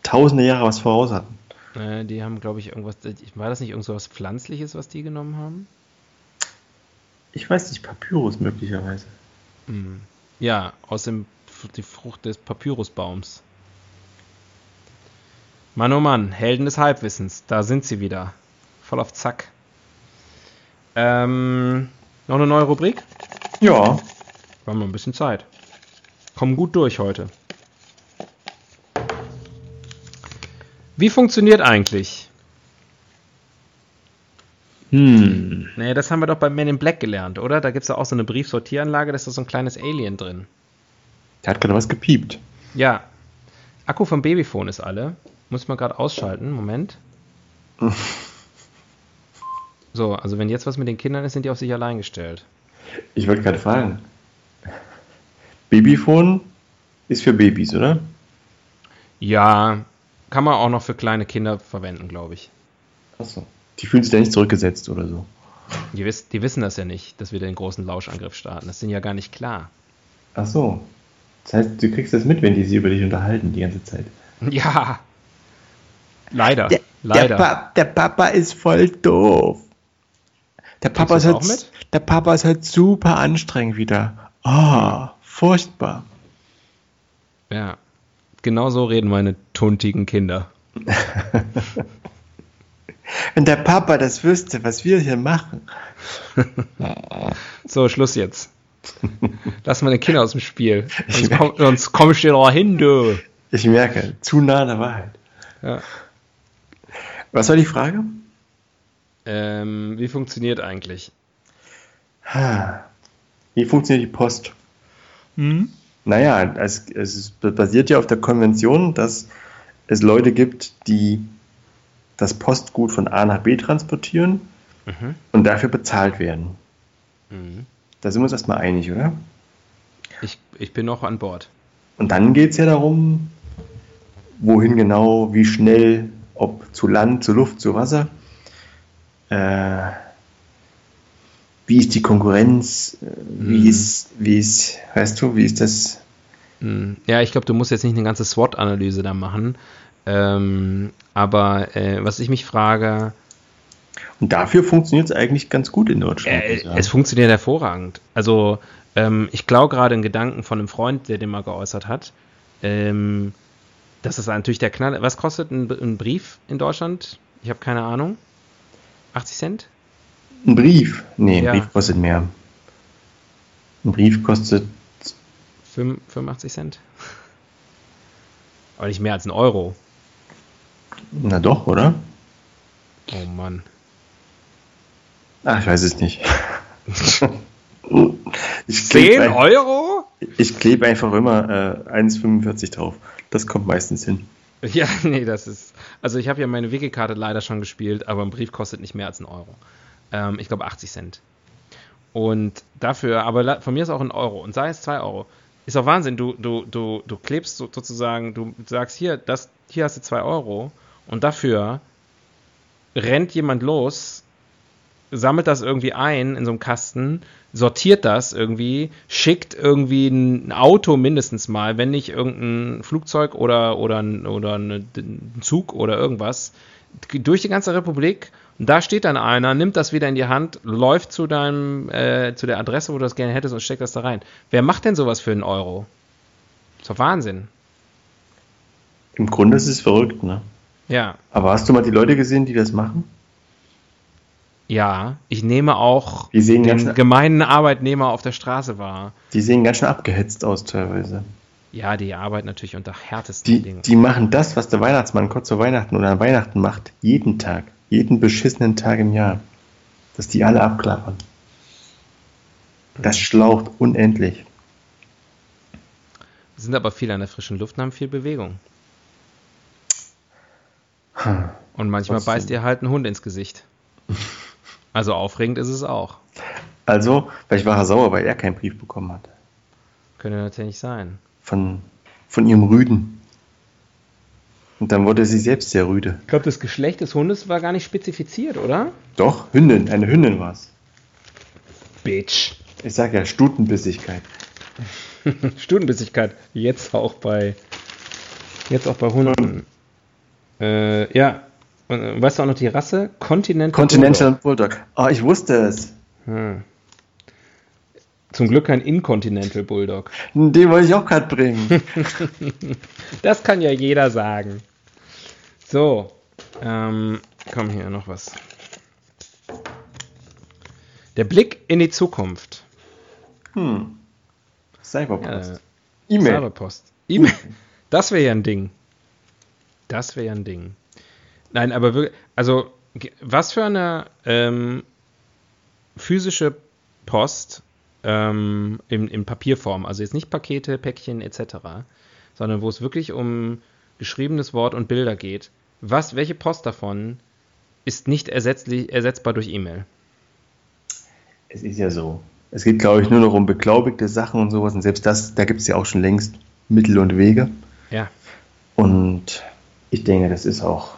Speaker 2: tausende Jahre was voraus hatten.
Speaker 1: Äh, die haben, glaube ich, irgendwas. War das nicht irgend so was Pflanzliches, was die genommen haben?
Speaker 2: Ich weiß nicht, Papyrus möglicherweise.
Speaker 1: Hm. Ja, aus dem die Frucht des Papyrusbaums. Mann oh Mann, Helden des Halbwissens, da sind sie wieder. Voll auf Zack. Ähm, noch eine neue Rubrik?
Speaker 2: Ja,
Speaker 1: Wir haben noch ein bisschen Zeit. Kommen gut durch heute. Wie funktioniert eigentlich?
Speaker 2: hm.
Speaker 1: Naja, das haben wir doch bei Men in Black gelernt, oder? Da gibt es ja auch so eine Briefsortieranlage, da ist da so ein kleines Alien drin.
Speaker 2: Der hat gerade was gepiept.
Speaker 1: Ja. Akku vom Babyphone ist alle. Muss mal gerade ausschalten. Moment. So, also wenn jetzt was mit den Kindern ist, sind die auf sich allein gestellt.
Speaker 2: Ich wollte gerade fragen. Babyphone ist für Babys, oder?
Speaker 1: Ja, kann man auch noch für kleine Kinder verwenden, glaube ich.
Speaker 2: Achso. Die fühlen sich da nicht zurückgesetzt oder so.
Speaker 1: Die, wiss, die wissen das ja nicht, dass wir den großen Lauschangriff starten. Das ist ihnen ja gar nicht klar.
Speaker 2: Ach so. Das heißt, du kriegst das mit, wenn die sich über dich unterhalten die ganze Zeit.
Speaker 1: Ja. Leider. Leider.
Speaker 2: Pa der Papa ist voll doof. Der Papa, ist halt,
Speaker 1: auch mit?
Speaker 2: der Papa ist halt super anstrengend wieder. Ah, furchtbar.
Speaker 1: Ja. Genau so reden meine tuntigen Kinder.
Speaker 2: Wenn der Papa das wüsste, was wir hier machen.
Speaker 1: so, Schluss jetzt. Lass mal den Kinder aus dem Spiel. Sonst, komm, sonst komm ich dir da hin, du.
Speaker 2: Ich merke, zu nah an der Wahrheit.
Speaker 1: Ja.
Speaker 2: Was war die Frage?
Speaker 1: Ähm, wie funktioniert eigentlich?
Speaker 2: Wie funktioniert die Post?
Speaker 1: Hm?
Speaker 2: Naja, es, es basiert ja auf der Konvention, dass es Leute gibt, die das Postgut von A nach B transportieren
Speaker 1: Mhm.
Speaker 2: und dafür bezahlt werden.
Speaker 1: Mhm.
Speaker 2: Da sind wir uns erstmal einig, oder?
Speaker 1: Ich, ich bin noch an Bord.
Speaker 2: Und dann geht es ja darum, wohin genau, wie schnell, ob zu Land, zu Luft, zu Wasser. Äh, wie ist die Konkurrenz? Äh, Wie
Speaker 1: Mhm.
Speaker 2: ist, wie ist, weißt du, wie ist das?
Speaker 1: Hm. Ja, ich glaube, du musst jetzt nicht eine ganze SWOT-Analyse da machen. Ähm, aber äh, was ich mich frage,
Speaker 2: Und dafür funktioniert es eigentlich ganz gut in Deutschland.
Speaker 1: äh,
Speaker 2: sagen.
Speaker 1: es funktioniert hervorragend. Also ähm, ich glaube gerade einen Gedanken von einem Freund, der den mal geäußert hat. Ähm, das ist natürlich der Knall. Was kostet ein, ein Brief in Deutschland? Ich habe keine Ahnung. 80 Cent?
Speaker 2: Ein Brief? Nee, ein
Speaker 1: Ja.
Speaker 2: Brief kostet mehr. Ein Brief kostet,
Speaker 1: Fünf- 85 Cent? Aber nicht mehr als ein Euro.
Speaker 2: na doch, oder?
Speaker 1: Oh Mann.
Speaker 2: Ach, ich weiß es nicht. ich
Speaker 1: 10
Speaker 2: klebe ein,
Speaker 1: Euro?
Speaker 2: ich klebe einfach immer äh, 1,45 drauf. Das kommt meistens hin.
Speaker 1: Ja, nee, das ist. Also ich habe ja meine Wiki-Karte leider schon gespielt, aber ein Brief kostet nicht mehr als ein Euro. Ähm, ich glaube 80 Cent. Und dafür, aber von mir ist auch ein Euro und sei es 2 Euro. Ist doch Wahnsinn, du, du, du, du klebst so, sozusagen, du sagst hier, das, hier hast du 2 Euro und dafür rennt jemand los, sammelt das irgendwie ein in so einem Kasten, sortiert das irgendwie, schickt irgendwie ein Auto mindestens mal, wenn nicht irgendein Flugzeug oder, oder, oder ein Zug oder irgendwas, durch die ganze Republik. Und da steht dann einer, nimmt das wieder in die Hand, läuft zu deinem, äh, zu der Adresse, wo du das gerne hättest und steckt das da rein. Wer macht denn sowas für einen Euro? Ist doch Wahnsinn.
Speaker 2: Im Grunde ist es verrückt, ne?
Speaker 1: Ja.
Speaker 2: Aber hast du mal die Leute gesehen, die das machen?
Speaker 1: Ja, ich nehme auch
Speaker 2: Die sehen
Speaker 1: den gemeinen Arbeitnehmer auf der Straße wahr.
Speaker 2: Die sehen ganz schön abgehetzt aus teilweise.
Speaker 1: Ja, die arbeiten natürlich unter härtesten
Speaker 2: Die,
Speaker 1: Bedingungen.
Speaker 2: die machen das, was der Weihnachtsmann kurz zu Weihnachten oder an Weihnachten macht, jeden Tag. Jeden beschissenen Tag im Jahr. Dass die alle abklappern. Das schlaucht unendlich.
Speaker 1: sind aber viel an der frischen Luft und haben viel Bewegung. Und manchmal
Speaker 2: Trotzdem.
Speaker 1: beißt dir halt ein Hund ins Gesicht. Also aufregend ist es auch.
Speaker 2: Also, vielleicht war er sauer, weil er keinen Brief bekommen hat.
Speaker 1: Könnte natürlich sein.
Speaker 2: Von, von ihrem Rüden. Und dann wurde sie selbst sehr rüde.
Speaker 1: Ich glaube, das Geschlecht des Hundes war gar nicht spezifiziert, oder?
Speaker 2: Doch, Hündin, eine Hündin war es.
Speaker 1: Bitch.
Speaker 2: Ich sag ja, Stutenbissigkeit.
Speaker 1: Stutenbissigkeit. Jetzt auch bei. Jetzt auch bei Hunden. Äh, ja. Und, äh, weißt du auch noch die Rasse? Continental.
Speaker 2: Continental Bulldog. Oh, ich wusste es.
Speaker 1: Bulldog. Hm. Zum Glück kein Incontinental Bulldog.
Speaker 2: Den wollte ich auch gerade bringen.
Speaker 1: Das kann ja jeder sagen. So, ähm, komm hier noch was. Der Blick in die Zukunft.
Speaker 2: Hm. Cyberpost.
Speaker 1: Ja,
Speaker 2: E-Mail.
Speaker 1: Cyberpost. E-Mail. Das wäre ja ein Ding. Das wäre ja ein Ding. Nein, aber wirklich, also, was für eine ähm, physische Post ähm, in, in Papierform, also jetzt nicht Pakete, Päckchen etc., sondern wo es wirklich um geschriebenes Wort und Bilder geht. Was, welche Post davon ist nicht ersetzlich, ersetzbar durch E-Mail?
Speaker 2: Es ist ja so. Es geht, glaube ich, nur noch um beglaubigte Sachen und sowas. Und selbst das, da gibt es ja auch schon längst Mittel und Wege.
Speaker 1: Ja.
Speaker 2: Und ich denke, das ist auch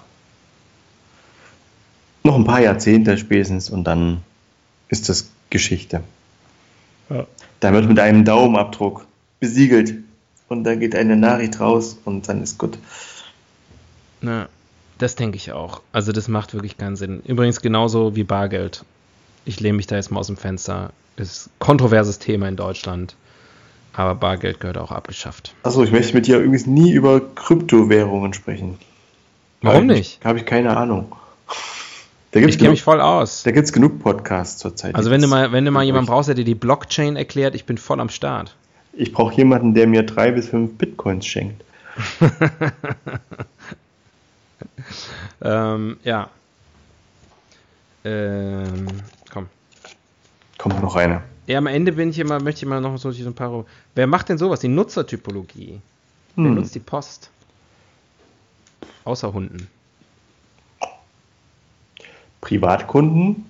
Speaker 2: noch ein paar Jahrzehnte spätestens und dann ist das Geschichte.
Speaker 1: Ja.
Speaker 2: Dann wird mit einem Daumenabdruck besiegelt und da geht eine Nachricht raus und dann ist gut.
Speaker 1: Na, das denke ich auch. Also das macht wirklich keinen Sinn. Übrigens genauso wie Bargeld. Ich lehne mich da jetzt mal aus dem Fenster. Ist ein kontroverses Thema in Deutschland. Aber Bargeld gehört auch abgeschafft.
Speaker 2: Achso, ich möchte mit dir übrigens nie über Kryptowährungen sprechen.
Speaker 1: Warum nicht?
Speaker 2: Habe ich keine Ahnung.
Speaker 1: Da gibt's ich kenne mich voll aus.
Speaker 2: Da gibt es genug Podcasts zurzeit.
Speaker 1: Also wenn du mal, wenn du mal jemanden brauchst, der dir die Blockchain erklärt, ich bin voll am Start.
Speaker 2: Ich brauche jemanden, der mir drei bis fünf Bitcoins schenkt.
Speaker 1: ähm, ja. Ähm, komm.
Speaker 2: Kommt noch einer.
Speaker 1: Ja, am Ende bin ich immer, möchte ich mal noch so ein paar. Wer macht denn sowas? Die Nutzertypologie. Hm. Wer nutzt die Post? Außer Hunden.
Speaker 2: Privatkunden.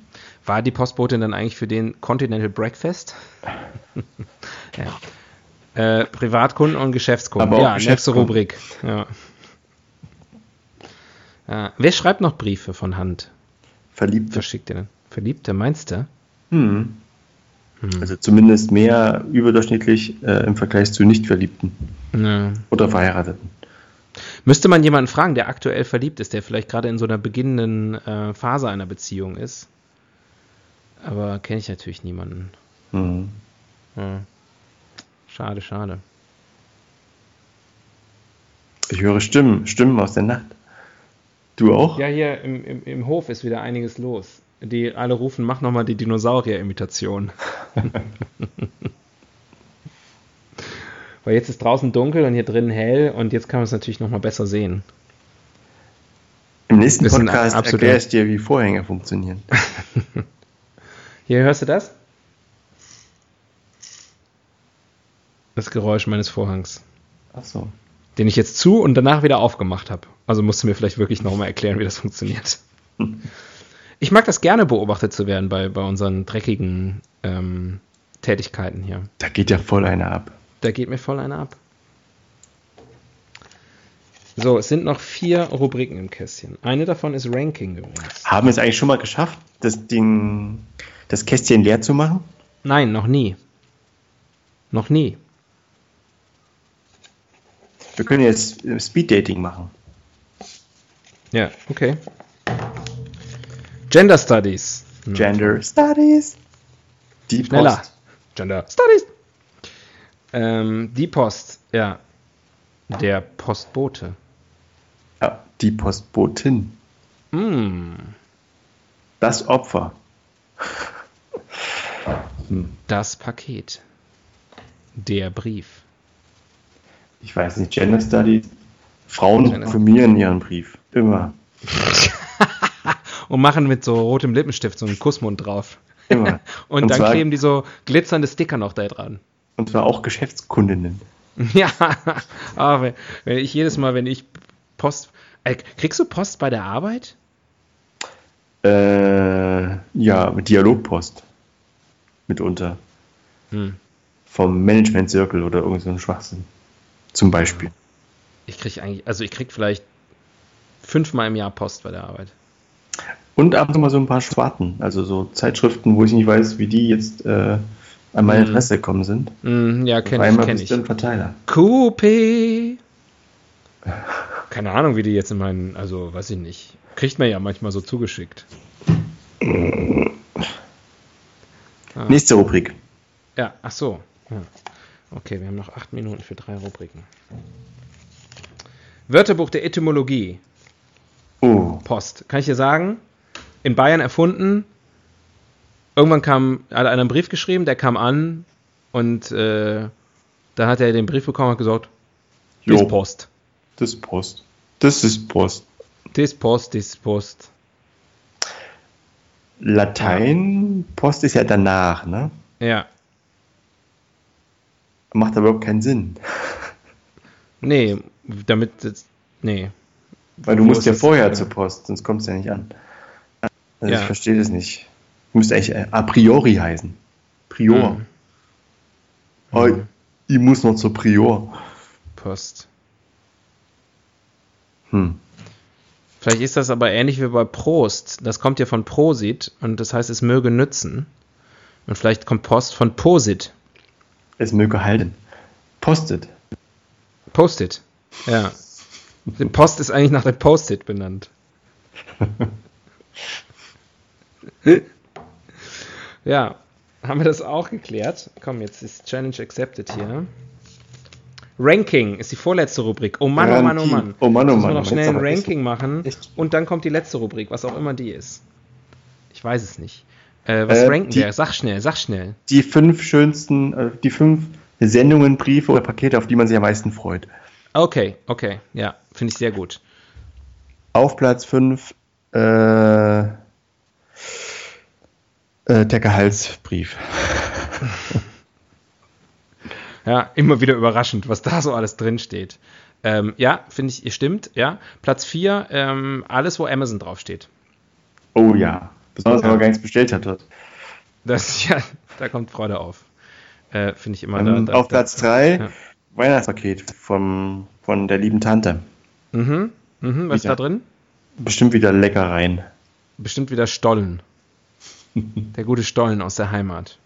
Speaker 1: War die Postbotin dann eigentlich für den Continental Breakfast? ja. äh, Privatkunden und Geschäftskunden.
Speaker 2: Aber
Speaker 1: ja,
Speaker 2: nächste
Speaker 1: Rubrik. Ja. Ja. Wer schreibt noch Briefe von Hand?
Speaker 2: Verliebte.
Speaker 1: Verschickt ihr denn? Verliebte, meinst du?
Speaker 2: Hm. hm. Also zumindest mehr überdurchschnittlich äh, im Vergleich zu Nicht-Verliebten. Ja. Oder Verheirateten.
Speaker 1: Müsste man jemanden fragen, der aktuell verliebt ist, der vielleicht gerade in so einer beginnenden äh, Phase einer Beziehung ist. Aber kenne ich natürlich niemanden. Mhm. Ja. Schade, schade.
Speaker 2: Ich höre Stimmen, Stimmen aus der Nacht. Du auch?
Speaker 1: Ja, hier im, im, im Hof ist wieder einiges los. Die alle rufen, mach nochmal die Dinosaurier-Imitation. Weil jetzt ist draußen dunkel und hier drinnen hell und jetzt kann man es natürlich nochmal besser sehen.
Speaker 2: Im nächsten Podcast erkläre ich dir, wie Vorhänge funktionieren.
Speaker 1: hier hörst du das? Das Geräusch meines Vorhangs.
Speaker 2: Ach so.
Speaker 1: Den ich jetzt zu und danach wieder aufgemacht habe. Also musst du mir vielleicht wirklich nochmal erklären, wie das funktioniert. Ich mag das gerne beobachtet zu werden bei, bei unseren dreckigen ähm, Tätigkeiten hier.
Speaker 2: Da geht ja voll einer ab.
Speaker 1: Da geht mir voll einer ab. So, es sind noch vier Rubriken im Kästchen. Eine davon ist Ranking übrigens.
Speaker 2: Haben wir es eigentlich schon mal geschafft, das Ding, das Kästchen leer zu machen?
Speaker 1: Nein, noch nie. Noch nie.
Speaker 2: Wir können jetzt äh, Speed Dating machen.
Speaker 1: Ja, okay. Gender Studies.
Speaker 2: Hm. Gender Studies.
Speaker 1: Die Schneller. Post. Gender Studies. Ähm, die Post, ja. Der Postbote.
Speaker 2: Ja, die Postbotin.
Speaker 1: Mm.
Speaker 2: Das Opfer.
Speaker 1: hm. Das Paket. Der Brief.
Speaker 2: Ich weiß nicht, Gender Studies. Frauen Gender. formieren ihren Brief. Immer.
Speaker 1: Und machen mit so rotem Lippenstift so einen Kussmund drauf. Immer. Und, Und dann kleben die so glitzernde Sticker noch da dran.
Speaker 2: Und zwar auch Geschäftskundinnen.
Speaker 1: Ja, aber wenn ich jedes Mal, wenn ich Post. Äh, kriegst du Post bei der Arbeit?
Speaker 2: Äh, ja, mit Dialogpost. Mitunter. Hm. Vom Management Circle oder irgend so ein Schwachsinn. Zum Beispiel.
Speaker 1: Ich krieg eigentlich, also ich krieg vielleicht fünfmal im Jahr Post bei der Arbeit.
Speaker 2: Und ab und zu mal so ein paar Schwarten, also so Zeitschriften, wo ich nicht weiß, wie die jetzt äh, an meine mm. Adresse gekommen sind.
Speaker 1: Mm, ja, kenne ich. Kenn ich.
Speaker 2: Ein Verteiler.
Speaker 1: Coupé. Keine Ahnung, wie die jetzt in meinen, also weiß ich nicht. Kriegt man ja manchmal so zugeschickt.
Speaker 2: Ah. Nächste Rubrik.
Speaker 1: Ja, ach so. Ja. Okay, wir haben noch acht Minuten für drei Rubriken. Wörterbuch der Etymologie.
Speaker 2: Oh.
Speaker 1: Post. Kann ich dir sagen? In Bayern erfunden, irgendwann kam, hat einer einen Brief geschrieben, der kam an und äh, dann hat er den Brief bekommen und gesagt,
Speaker 2: das ist Post. Das ist Post. Das ist Post.
Speaker 1: Das Post, das Post.
Speaker 2: Latein, Post ist ja danach, ne?
Speaker 1: Ja.
Speaker 2: Macht aber überhaupt keinen Sinn.
Speaker 1: Nee, damit, nee.
Speaker 2: Weil du Wo musst ja vorher zur Post, sonst kommst du ja nicht an. Also ja. ich verstehe das nicht. Müsste eigentlich äh, a priori heißen. Prior. Mhm. Oh, ich muss noch zur Prior.
Speaker 1: Post.
Speaker 2: Hm.
Speaker 1: Vielleicht ist das aber ähnlich wie bei Prost. Das kommt ja von Prosit und das heißt, es möge nützen. Und vielleicht kommt Post von Posit.
Speaker 2: Es möge halten. Postet.
Speaker 1: Postit. Ja. Die Post ist eigentlich nach der Post-it benannt. Ja, haben wir das auch geklärt? Komm, jetzt ist Challenge accepted hier. Ranking ist die vorletzte Rubrik. Oh Mann, oh Mann, oh Mann.
Speaker 2: Oh Mann, oh
Speaker 1: Müssen
Speaker 2: Mann.
Speaker 1: wir noch schnell ein Ranking machen und dann kommt die letzte Rubrik, was auch immer die ist. Ich weiß es nicht. Äh, was
Speaker 2: Äh,
Speaker 1: ranken
Speaker 2: die-
Speaker 1: wir? Sag schnell, sag schnell.
Speaker 2: Die fünf schönsten, äh, die fünf Sendungen, Briefe oder Pakete, auf die man sich am meisten freut.
Speaker 1: Okay, okay, ja, finde ich sehr gut.
Speaker 2: Auf Platz 5 äh, äh, der Gehaltsbrief.
Speaker 1: Ja, immer wieder überraschend, was da so alles drin steht. Ähm, ja, finde ich, stimmt, ja. Platz 4, ähm, alles, wo Amazon draufsteht.
Speaker 2: Oh ja. Besonders, wenn man gar nichts bestellt hat. dort.
Speaker 1: Das, ja, da kommt Freude auf. Äh, finde ich immer da, da,
Speaker 2: auf Platz 3
Speaker 1: ja.
Speaker 2: Weihnachtspaket vom, von der lieben Tante.
Speaker 1: Mhm, mhm, was ist da drin?
Speaker 2: Bestimmt wieder Leckereien.
Speaker 1: Bestimmt wieder Stollen. Der gute Stollen aus der Heimat.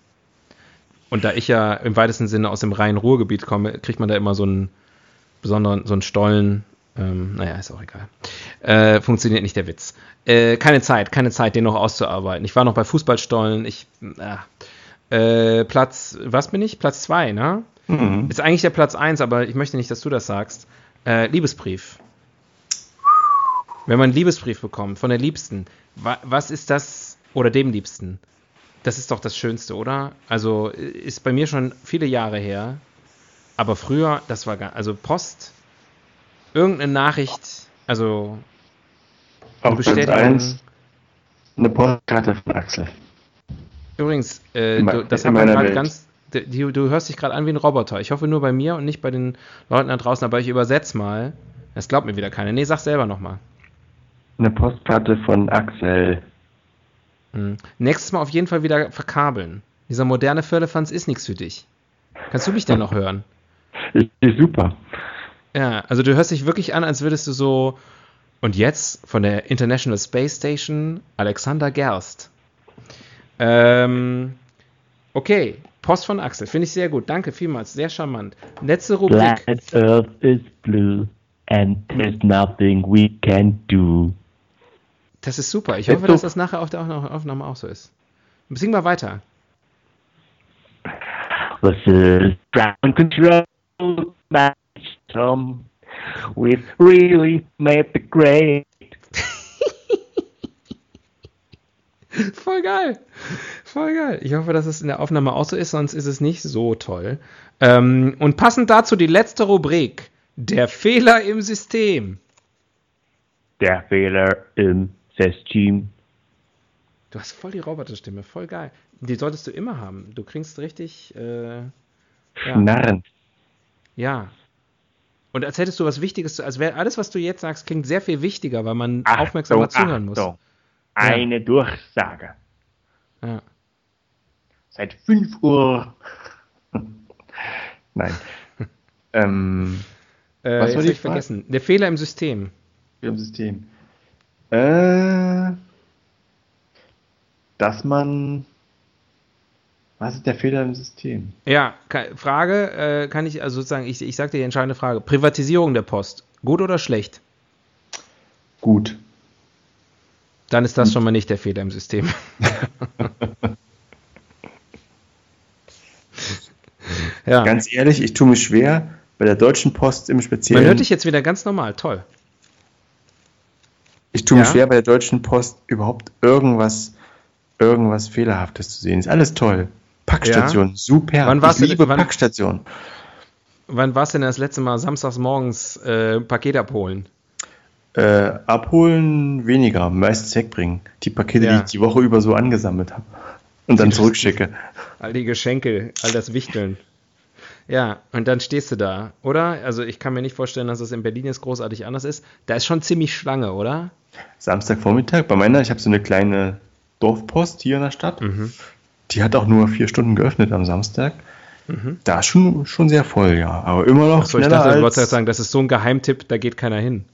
Speaker 1: Und da ich ja im weitesten Sinne aus dem Rhein-Ruhr-Gebiet komme, kriegt man da immer so einen besonderen, so einen Stollen. Ähm, naja, ist auch egal. Äh, funktioniert nicht der Witz. Äh, keine Zeit, keine Zeit, den noch auszuarbeiten. Ich war noch bei Fußballstollen. Ich, ah. äh, Platz, was bin ich? Platz 2, ne?
Speaker 2: Mhm.
Speaker 1: Ist eigentlich der Platz 1, aber ich möchte nicht, dass du das sagst. Äh, Liebesbrief. Wenn man einen Liebesbrief bekommt von der Liebsten, wa was ist das oder dem Liebsten? Das ist doch das Schönste, oder? Also ist bei mir schon viele Jahre her, aber früher, das war gar, also Post, irgendeine Nachricht, also eine
Speaker 2: Auf
Speaker 1: Bestätigung.
Speaker 2: 1 eine Postkarte von Axel.
Speaker 1: Übrigens, äh, du, das
Speaker 2: in
Speaker 1: haben wir gerade ganz. Du, du hörst dich gerade an wie ein Roboter. Ich hoffe nur bei mir und nicht bei den Leuten da draußen, aber ich übersetze mal. Das glaubt mir wieder keiner. Nee, sag selber nochmal.
Speaker 2: Eine Postkarte von Axel.
Speaker 1: Hm. Nächstes Mal auf jeden Fall wieder verkabeln. Dieser moderne Firlefanz ist nichts für dich. Kannst du mich denn noch hören?
Speaker 2: Ist, ist super.
Speaker 1: Ja, also du hörst dich wirklich an, als würdest du so. Und jetzt von der International Space Station Alexander Gerst. Ähm, okay, Post von Axel, finde ich sehr gut. Danke vielmals, sehr charmant. Letzte Rubrik.
Speaker 4: Planet Earth is blue and there's nothing we can do.
Speaker 1: Das ist super. Ich hoffe, dass das nachher auf der Aufnahme auch so ist. Sing mal weiter.
Speaker 4: This is ground control system. We've really made the grade.
Speaker 1: Voll geil. Voll geil. Ich hoffe, dass es in der Aufnahme auch so ist, sonst ist es nicht so toll. Ähm, und passend dazu die letzte Rubrik. Der Fehler im System.
Speaker 4: Der Fehler im System.
Speaker 1: Du hast voll die Roboterstimme, voll geil. Die solltest du immer haben. Du klingst richtig, äh, ja.
Speaker 2: Narren.
Speaker 1: ja. Und als hättest du was Wichtiges, zu- als wäre alles, was du jetzt sagst, klingt sehr viel wichtiger, weil man aufmerksamer zuhören muss.
Speaker 4: Achtung. Eine Durchsage.
Speaker 1: Ja.
Speaker 4: Seit 5 Uhr.
Speaker 2: Nein. ähm,
Speaker 1: Äh,
Speaker 2: Was die
Speaker 1: ich
Speaker 2: Frage?
Speaker 1: vergessen. Der Fehler im System.
Speaker 2: im System. Äh, dass man. Was ist der Fehler im System?
Speaker 1: Ja, Frage, äh, kann ich, also sozusagen, ich, ich sag dir die entscheidende Frage. Privatisierung der Post, gut oder schlecht?
Speaker 2: Gut.
Speaker 1: Dann ist das schon mal nicht der Fehler im System. ja,
Speaker 2: Ganz ehrlich, ich tue mich schwer, bei der Deutschen Post im
Speaker 1: man
Speaker 2: Speziellen.
Speaker 1: hört dich jetzt wieder ganz normal, toll.
Speaker 2: Ich tue mich
Speaker 1: Ja?
Speaker 2: schwer, bei der Deutschen Post überhaupt irgendwas, irgendwas Fehlerhaftes zu sehen. Ist alles toll. Packstation, super.
Speaker 1: Wann warst
Speaker 2: ich
Speaker 1: du-
Speaker 2: liebe
Speaker 1: wann-
Speaker 2: Packstation.
Speaker 1: Wann warst du denn das letzte Mal samstags morgens äh, Paket abholen?
Speaker 2: Äh, abholen weniger, meistens wegbringen. Die Pakete,
Speaker 1: Ja.
Speaker 2: die ich die Woche über so angesammelt habe. Und dann zurückschicke.
Speaker 1: All die Geschenke, all das Wichteln. Ja, und dann stehst du da, oder? Also ich kann mir nicht vorstellen, dass es in Berlin jetzt großartig anders ist. Da ist schon ziemlich Schlange, oder?
Speaker 2: Samstagvormittag bei meiner, ich habe so eine kleine Dorfpost hier in der Stadt.
Speaker 1: Mhm.
Speaker 2: Die hat auch nur vier Stunden geöffnet am Samstag. Da ist schon, schon sehr voll, ja. Aber immer noch
Speaker 1: Achso, ich dachte,
Speaker 2: als...
Speaker 1: jetzt sagen, das ist so ein Geheimtipp, da geht keiner hin.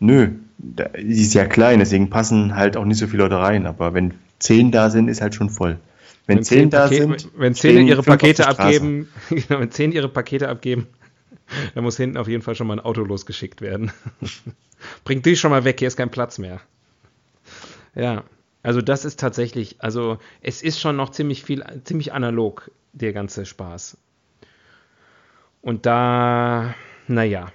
Speaker 2: Nö, die ist ja klein, deswegen passen halt auch nicht so viele Leute rein. Aber wenn zehn da sind, ist halt schon voll. Wenn, zehn da
Speaker 1: Paket-
Speaker 2: sind,
Speaker 1: wenn zehn ihre Pakete abgeben, genau, wenn zehn ihre Pakete abgeben, dann muss hinten auf jeden Fall schon mal ein Auto losgeschickt werden. Bringt die schon mal weg, hier ist kein Platz mehr. Ja, also das ist tatsächlich, also es ist schon noch ziemlich viel, ziemlich analog, der ganze Spaß. Und da, naja,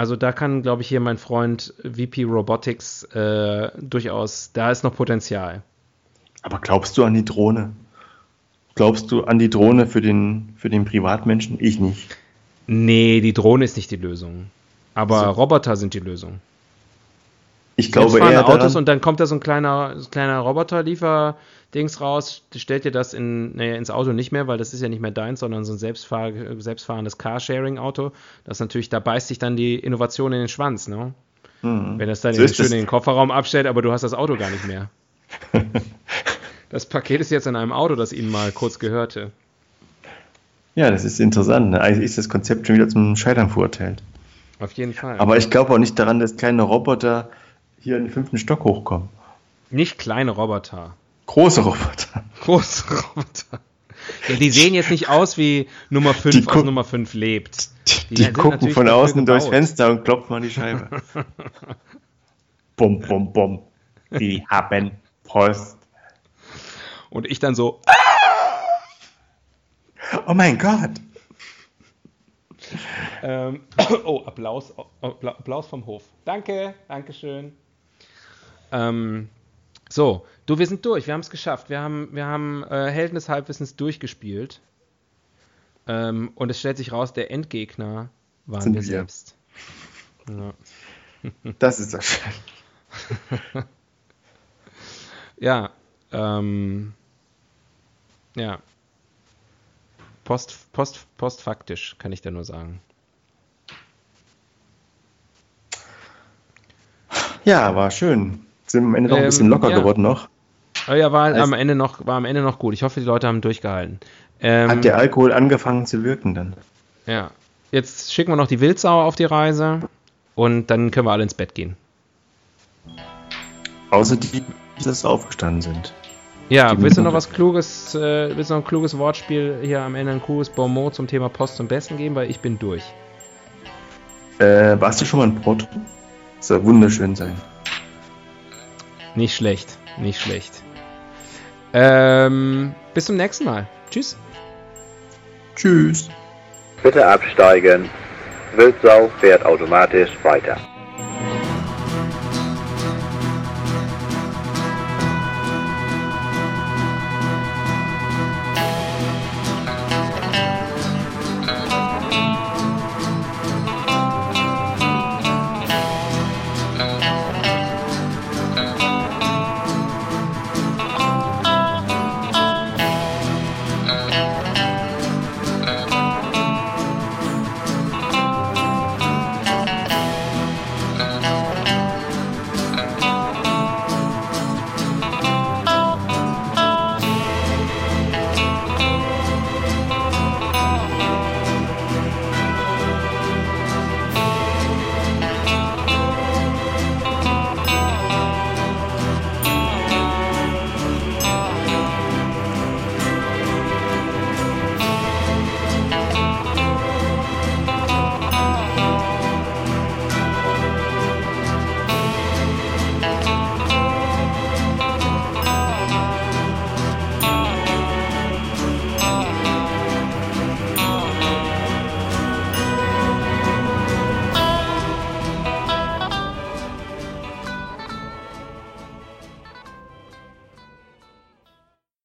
Speaker 1: also da kann, glaube ich, hier mein Freund VP Robotics äh, durchaus, da ist noch Potenzial.
Speaker 2: Aber glaubst du an die Drohne? Glaubst du an die Drohne für den, für den Privatmenschen? Ich nicht.
Speaker 1: Nee, die Drohne ist nicht die Lösung. Aber so. Roboter sind die Lösung.
Speaker 2: Ich glaube eher
Speaker 1: Autos daran, und dann kommt da so ein kleiner, kleiner Roboter-Liefer-Dings raus, stellt dir das in, naja, ins Auto nicht mehr, weil das ist ja nicht mehr deins, sondern so ein selbstfahr selbstfahrendes Carsharing-Auto. Das natürlich, da beißt sich dann die Innovation in den Schwanz, ne? Mhm. Wenn das dann so in, schön in den Kofferraum abstellt, aber du hast das Auto gar nicht mehr. das Paket ist jetzt in einem Auto, das Ihnen mal kurz gehörte.
Speaker 2: Ja, das ist interessant. Ne? Eigentlich ist das Konzept schon wieder zum Scheitern verurteilt.
Speaker 1: Auf jeden Fall.
Speaker 2: Aber ich glaube auch nicht daran, dass kleine Roboter hier in den fünften Stock hochkommen.
Speaker 1: Nicht kleine Roboter.
Speaker 2: Große Roboter.
Speaker 1: Große Roboter. Ja, die sehen jetzt nicht aus wie Nummer 5 aus Nummer 5 lebt.
Speaker 2: Die, die gucken von außen durchs Fenster und klopfen an die Scheibe. bum, bum, bum. Die haben Post.
Speaker 1: Und ich dann so.
Speaker 2: Oh mein Gott.
Speaker 1: Ähm, oh, Applaus, Applaus vom Hof. Danke, Dankeschön. Ähm, so, du, wir sind durch, wir haben es geschafft. Wir haben, wir haben äh, Helden des Halbwissens durchgespielt. Ähm, und es stellt sich raus, der Endgegner waren sind wir, wir selbst.
Speaker 2: Ja. Das ist das schön.
Speaker 1: ja, ähm, ja. Post, post, postfaktisch, kann ich da nur sagen.
Speaker 2: Ja, war schön. Sind am Ende noch ähm, ein bisschen locker ja. geworden noch.
Speaker 1: Oh ja, war also, am Ende noch, war am Ende noch gut. Ich hoffe, die Leute haben durchgehalten.
Speaker 2: Ähm, hat der Alkohol angefangen zu wirken dann?
Speaker 1: Ja. Jetzt schicken wir noch die Wildsau auf die Reise und dann können wir alle ins Bett gehen.
Speaker 2: Außer die, die jetzt aufgestanden sind.
Speaker 1: Ja, willst du noch was kluges, äh, willst du noch ein kluges Wortspiel hier am Ende, ein kluges Bonmot zum Thema Post zum Besten geben, weil ich bin durch.
Speaker 2: Äh, warst du schon mal in Porto? Soll wunderschön sein.
Speaker 1: Nicht schlecht, nicht schlecht. Ähm, bis zum nächsten Mal. Tschüss.
Speaker 2: Tschüss.
Speaker 5: Bitte absteigen. Wildsau fährt automatisch weiter.